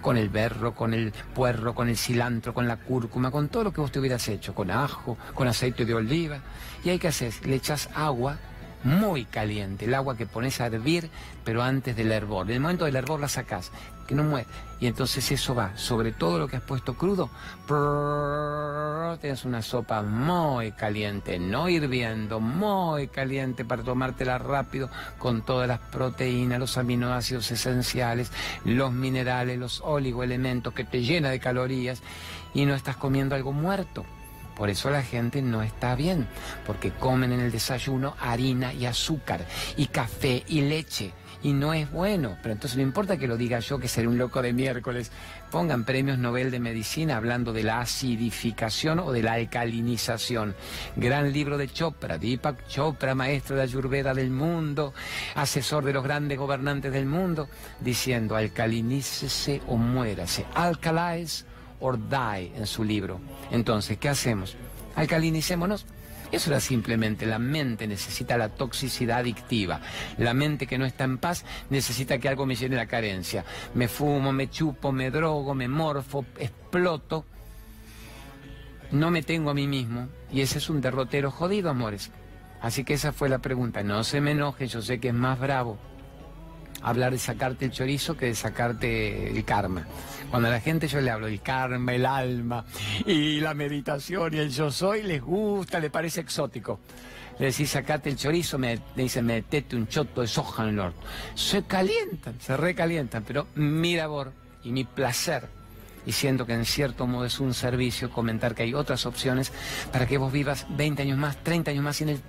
con el berro, con el puerro, con el cilantro, con la cúrcuma, con todo lo que vos te hubieras hecho, con ajo, con aceite de oliva. Y hay que hacer, le echas agua muy caliente, el agua que pones a hervir, pero antes del hervor. En el momento del hervor la sacás, que no muere. Y entonces eso va sobre todo lo que has puesto crudo. Tienes una sopa muy caliente, no hirviendo, muy caliente para tomártela rápido con todas las proteínas, los aminoácidos esenciales, los minerales, los oligoelementos que te llena de calorías y no estás comiendo algo muerto. Por eso la gente no está bien, porque comen en el desayuno harina y azúcar, y café y leche, y no es bueno. Pero entonces no importa que lo diga yo, que seré un loco de miércoles. Pongan premios Nobel de Medicina hablando de la acidificación o de la alcalinización. Gran libro de Chopra, Deepak Chopra, maestro de Ayurveda del mundo, asesor de los grandes gobernantes del mundo, diciendo alcalinícese o muérase. Alcalize or die en su libro. Entonces, ¿qué hacemos? Alcalinicémonos. Eso era simplemente la mente necesita la toxicidad adictiva. La mente que no está en paz necesita que algo me llene la carencia. Me fumo, me chupo, me drogo, me morfo, exploto. No me tengo a mí mismo. Y ese es un derrotero jodido, amores. Así que esa fue la pregunta. No se me enoje, yo sé que es más bravo hablar de sacarte el chorizo que de sacarte el karma. Cuando a la gente yo le hablo del karma, el alma y la meditación y el yo soy, les gusta, les parece exótico. Le decís, sacate el chorizo, me, le dicen, metete un choto de soja en el norte. Se calientan, se recalientan, pero mi labor y mi placer, y siento que en cierto modo es un servicio comentar que hay otras opciones para que vos vivas 20 años más, 30 años más en el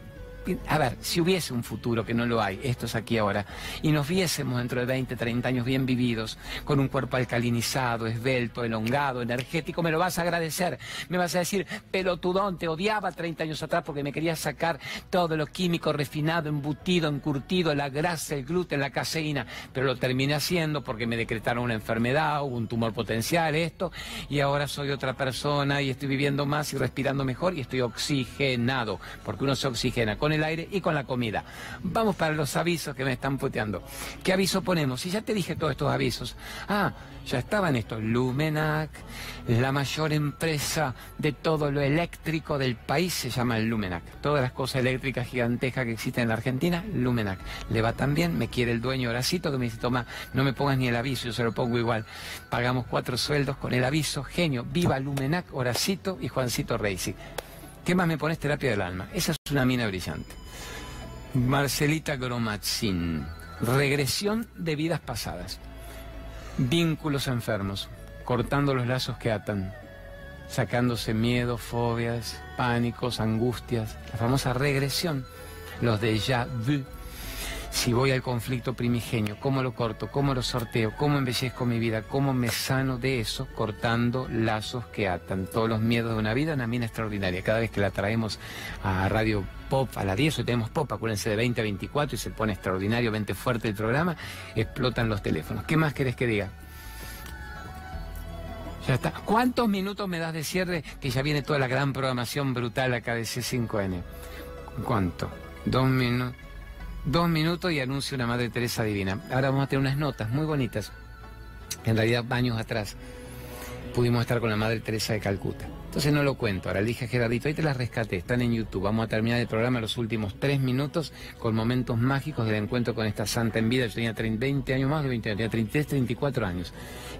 a ver, si hubiese un futuro, que no lo hay, esto es aquí ahora, y nos viésemos dentro de 20, 30 años bien vividos, con un cuerpo alcalinizado, esbelto, elongado, energético, me lo vas a agradecer. Me vas a decir, pelotudón, te odiaba 30 años atrás porque me querías sacar todo lo químico refinado, embutido, encurtido, la grasa, el gluten, la caseína, pero lo terminé haciendo porque me decretaron una enfermedad, hubo un tumor potencial, esto, y ahora soy otra persona y estoy viviendo más y respirando mejor y estoy oxigenado, porque uno se oxigena con el aire y con la comida. Vamos para los avisos que me están puteando. ¿Qué aviso ponemos? Si ya te dije todos estos avisos. Ah, ya estaban estos. Lumenac, la mayor empresa de todo lo eléctrico del país se llama el Lumenac. Todas las cosas eléctricas gigantescas que existen en la Argentina, Lumenac. Le va tan bien, me quiere el dueño Horacito que me dice, toma, no me pongas ni el aviso, yo se lo pongo igual. Pagamos cuatro sueldos con el aviso, genio, viva Lumenac, Horacito y Juancito Reisi. ¿Qué más me pones terapia del alma? Esa es una mina brillante. Marcelita Gromatzin. Regresión de vidas pasadas. Vínculos enfermos. Cortando los lazos que atan. Sacándose miedos, fobias, pánicos, angustias. La famosa regresión. Los de vu si voy al conflicto primigenio, cómo lo corto, cómo lo sorteo, cómo embellezco mi vida, cómo me sano de eso, cortando lazos que atan. Todos los miedos de una vida, una mina extraordinaria. Cada vez que la traemos a Radio Pop a las 10, hoy tenemos Pop, acuérdense de 20 a 24 y se pone extraordinario, 20 fuerte el programa, explotan los teléfonos. ¿Qué más querés que diga? Ya está. ¿Cuántos minutos me das de cierre que ya viene toda la gran programación brutal acá de C5N? ¿Cuánto? Dos minutos. Dos minutos y anuncio una Madre Teresa Divina. Ahora vamos a tener unas notas muy bonitas. En realidad, años atrás pudimos estar con la Madre Teresa de Calcuta. Entonces no lo cuento. Ahora le dije a Gerardito, ahí te las rescaté, están en YouTube. Vamos a terminar el programa los últimos tres minutos con momentos mágicos del encuentro con esta santa en vida. Yo tenía 20 años más de 20 años, tenía 33, 34 años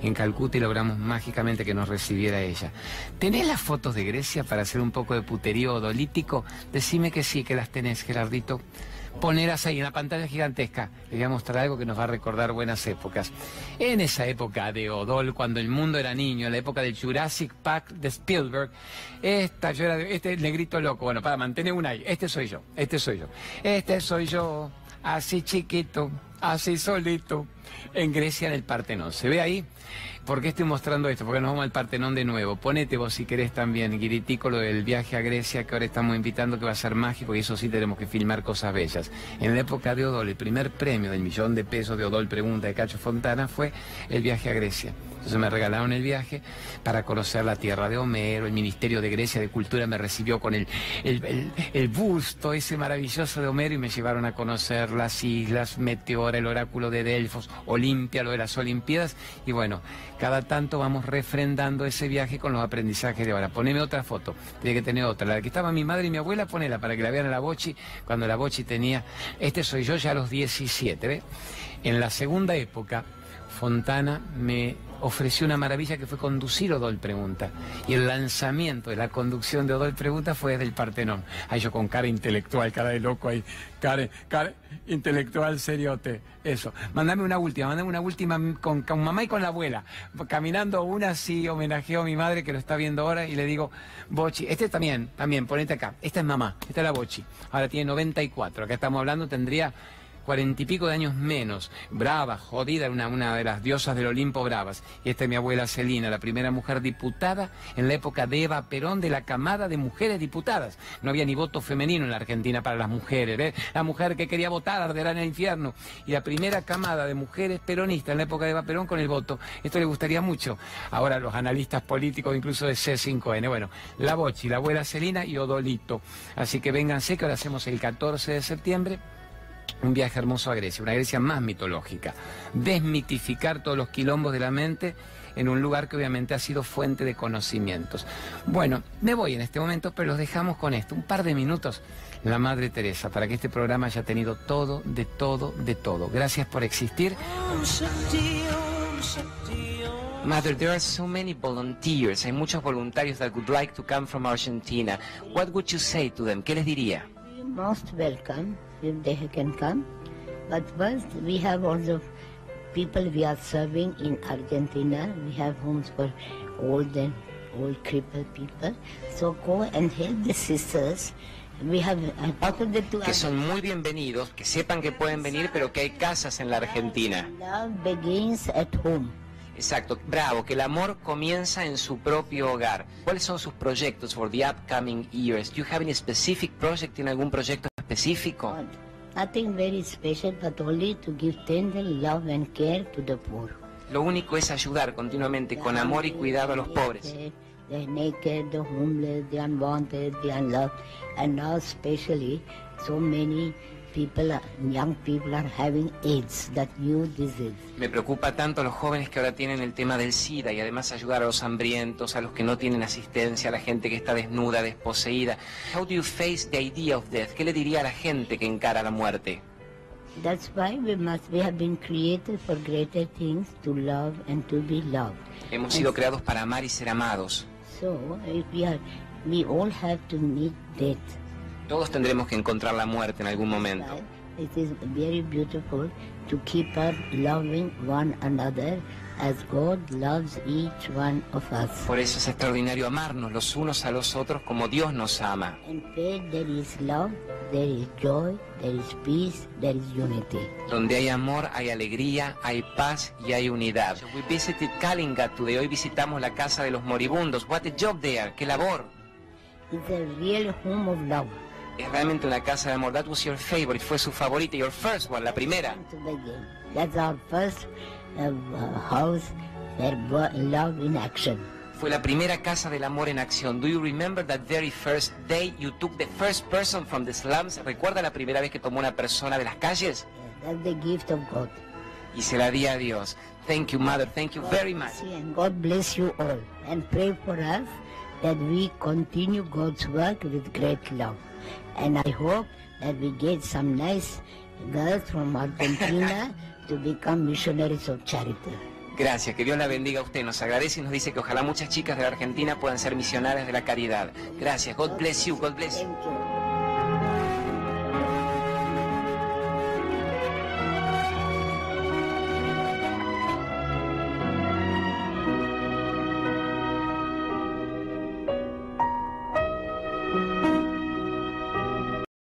en Calcuta y logramos mágicamente que nos recibiera ella. ¿Tenés las fotos de Grecia para hacer un poco de puterío odolítico? Decime que sí, que las tenés, Gerardito poneras ahí en la pantalla gigantesca. Les voy a mostrar algo que nos va a recordar buenas épocas. En esa época de Odol, cuando el mundo era niño, en la época del Jurassic Park de Spielberg, esta, yo era, este negrito loco, bueno, para mantener un ahí, este soy yo, este soy yo, este soy yo, así chiquito, así solito, en Grecia en el Partenón. ¿Se ve ahí? ¿Por qué estoy mostrando esto? Porque nos vamos al Partenón de nuevo. Ponete vos si querés también, Guiritico, lo del viaje a Grecia que ahora estamos invitando que va a ser mágico y eso sí tenemos que filmar cosas bellas. En la época de Odol, el primer premio del millón de pesos de Odol Pregunta de Cacho Fontana fue el viaje a Grecia. Entonces me regalaron el viaje para conocer la tierra de Homero, el Ministerio de Grecia de Cultura me recibió con el, el, busto ese maravilloso de Homero y me llevaron a conocer las islas, Meteora, el oráculo de Delfos, Olimpia, lo de las Olimpiadas y bueno, cada tanto vamos refrendando ese viaje con los aprendizajes de ahora. Poneme otra foto, tiene que tener otra, la que estaba mi madre y mi abuela, ponela para que la vean a la Bochi, cuando la Bochi tenía, este soy yo ya a los 17, ¿ves? En la segunda época, Fontana me ofreció una maravilla que fue conducir Odol Pregunta. Y el lanzamiento de la conducción de Odol Pregunta fue desde el Partenón. Ahí yo con cara intelectual, cara de loco ahí, cara, cara intelectual seriote. Eso. Mándame una última, mándame una última con, con mamá y con la abuela. Caminando una así, homenajeo a mi madre que lo está viendo ahora y le digo, Bochi, este también, también, ponete acá. Esta es mamá, esta es la Bochi. Ahora tiene 94. Acá estamos hablando, tendría cuarenta y pico de años menos, brava, jodida, una, una de las diosas del Olimpo bravas. Y esta es mi abuela Celina, la primera mujer diputada en la época de Eva Perón, de la camada de mujeres diputadas. No había ni voto femenino en la Argentina para las mujeres. ¿eh? La mujer que quería votar arderá en el infierno. Y la primera camada de mujeres peronistas en la época de Eva Perón con el voto. Esto le gustaría mucho. Ahora los analistas políticos, incluso de C5N. Bueno, la Bochi, la abuela Celina y Odolito. Así que vénganse que ahora hacemos el 14 de septiembre un viaje hermoso a Grecia, una Grecia más mitológica, desmitificar todos los quilombos de la mente en un lugar que obviamente ha sido fuente de conocimientos. Bueno, me voy en este momento, pero los dejamos con esto, un par de minutos, la Madre Teresa, para que este programa haya tenido todo, de todo, de todo. Gracias por existir. Mother, there are so many volunteers. Hay muchos voluntarios that would like to come from Argentina. What would you say to them? ¿Qué les diría? Most welcome. if they can come. But first, we have also people we are serving in Argentina. We have homes for old and old crippled people. So go and help the sisters. We have uh, que son muy bienvenidos, que sepan que pueden venir, pero que hay casas en la Argentina. Love begins at home. Exacto, bravo, que el amor comienza en su propio hogar. ¿Cuáles son sus proyectos for the upcoming years? Do you have any specific project? ¿Tiene algún proyecto específico? Nothing very special, but only to give tender love and care to the poor. Lo único es ayudar continuamente con amor y cuidado a los pobres. The naked, the homeless, the unwanted, the unloved, and now especially so many people, young people are having AIDS, that new disease. Me preocupa tanto a los jóvenes que ahora tienen el tema del SIDA y además ayudar a los hambrientos, a los que no tienen asistencia, a la gente que está desnuda, desposeída. How do you face the idea of death? ¿Qué le diría a la gente que encara la muerte? That's why we must we have been created for greater things to love and to be loved. Hemos sido creados para amar y ser amados. So we are, we all have to meet death. Todos tendremos que encontrar la muerte en algún momento. It is very beautiful to keep on loving one another as God loves each one of us. Por eso es extraordinario amarnos los unos a los otros como Dios nos ama. In faith there is love, there is joy, there is peace, there is unity. Donde hay amor, hay alegría, hay paz y hay unidad. We visited Kalinga today. Hoy visitamos la casa de los moribundos. What a job there. Qué labor. It's a real home of love es realmente una casa de amor. That was your favorite, fue su favorita, your first one, la primera. That's our first uh, house where love in action. Fue la primera casa del amor en acción. Do you remember that very first day you took the first person from the slums? ¿Recuerda la primera vez que tomó una persona de las calles? That's the gift of God. Y se la di a Dios. Thank you, Mother. Thank you very much. And God bless you all. And pray for us that we continue God's work with great love. And I hope that we get some nice girls from Argentina <laughs> to become missionaries of charity. Gracias, que Dios la bendiga a usted. Nos agradece y nos dice que ojalá muchas chicas de la Argentina puedan ser misionarias de la caridad. Gracias. God bless you. God bless you.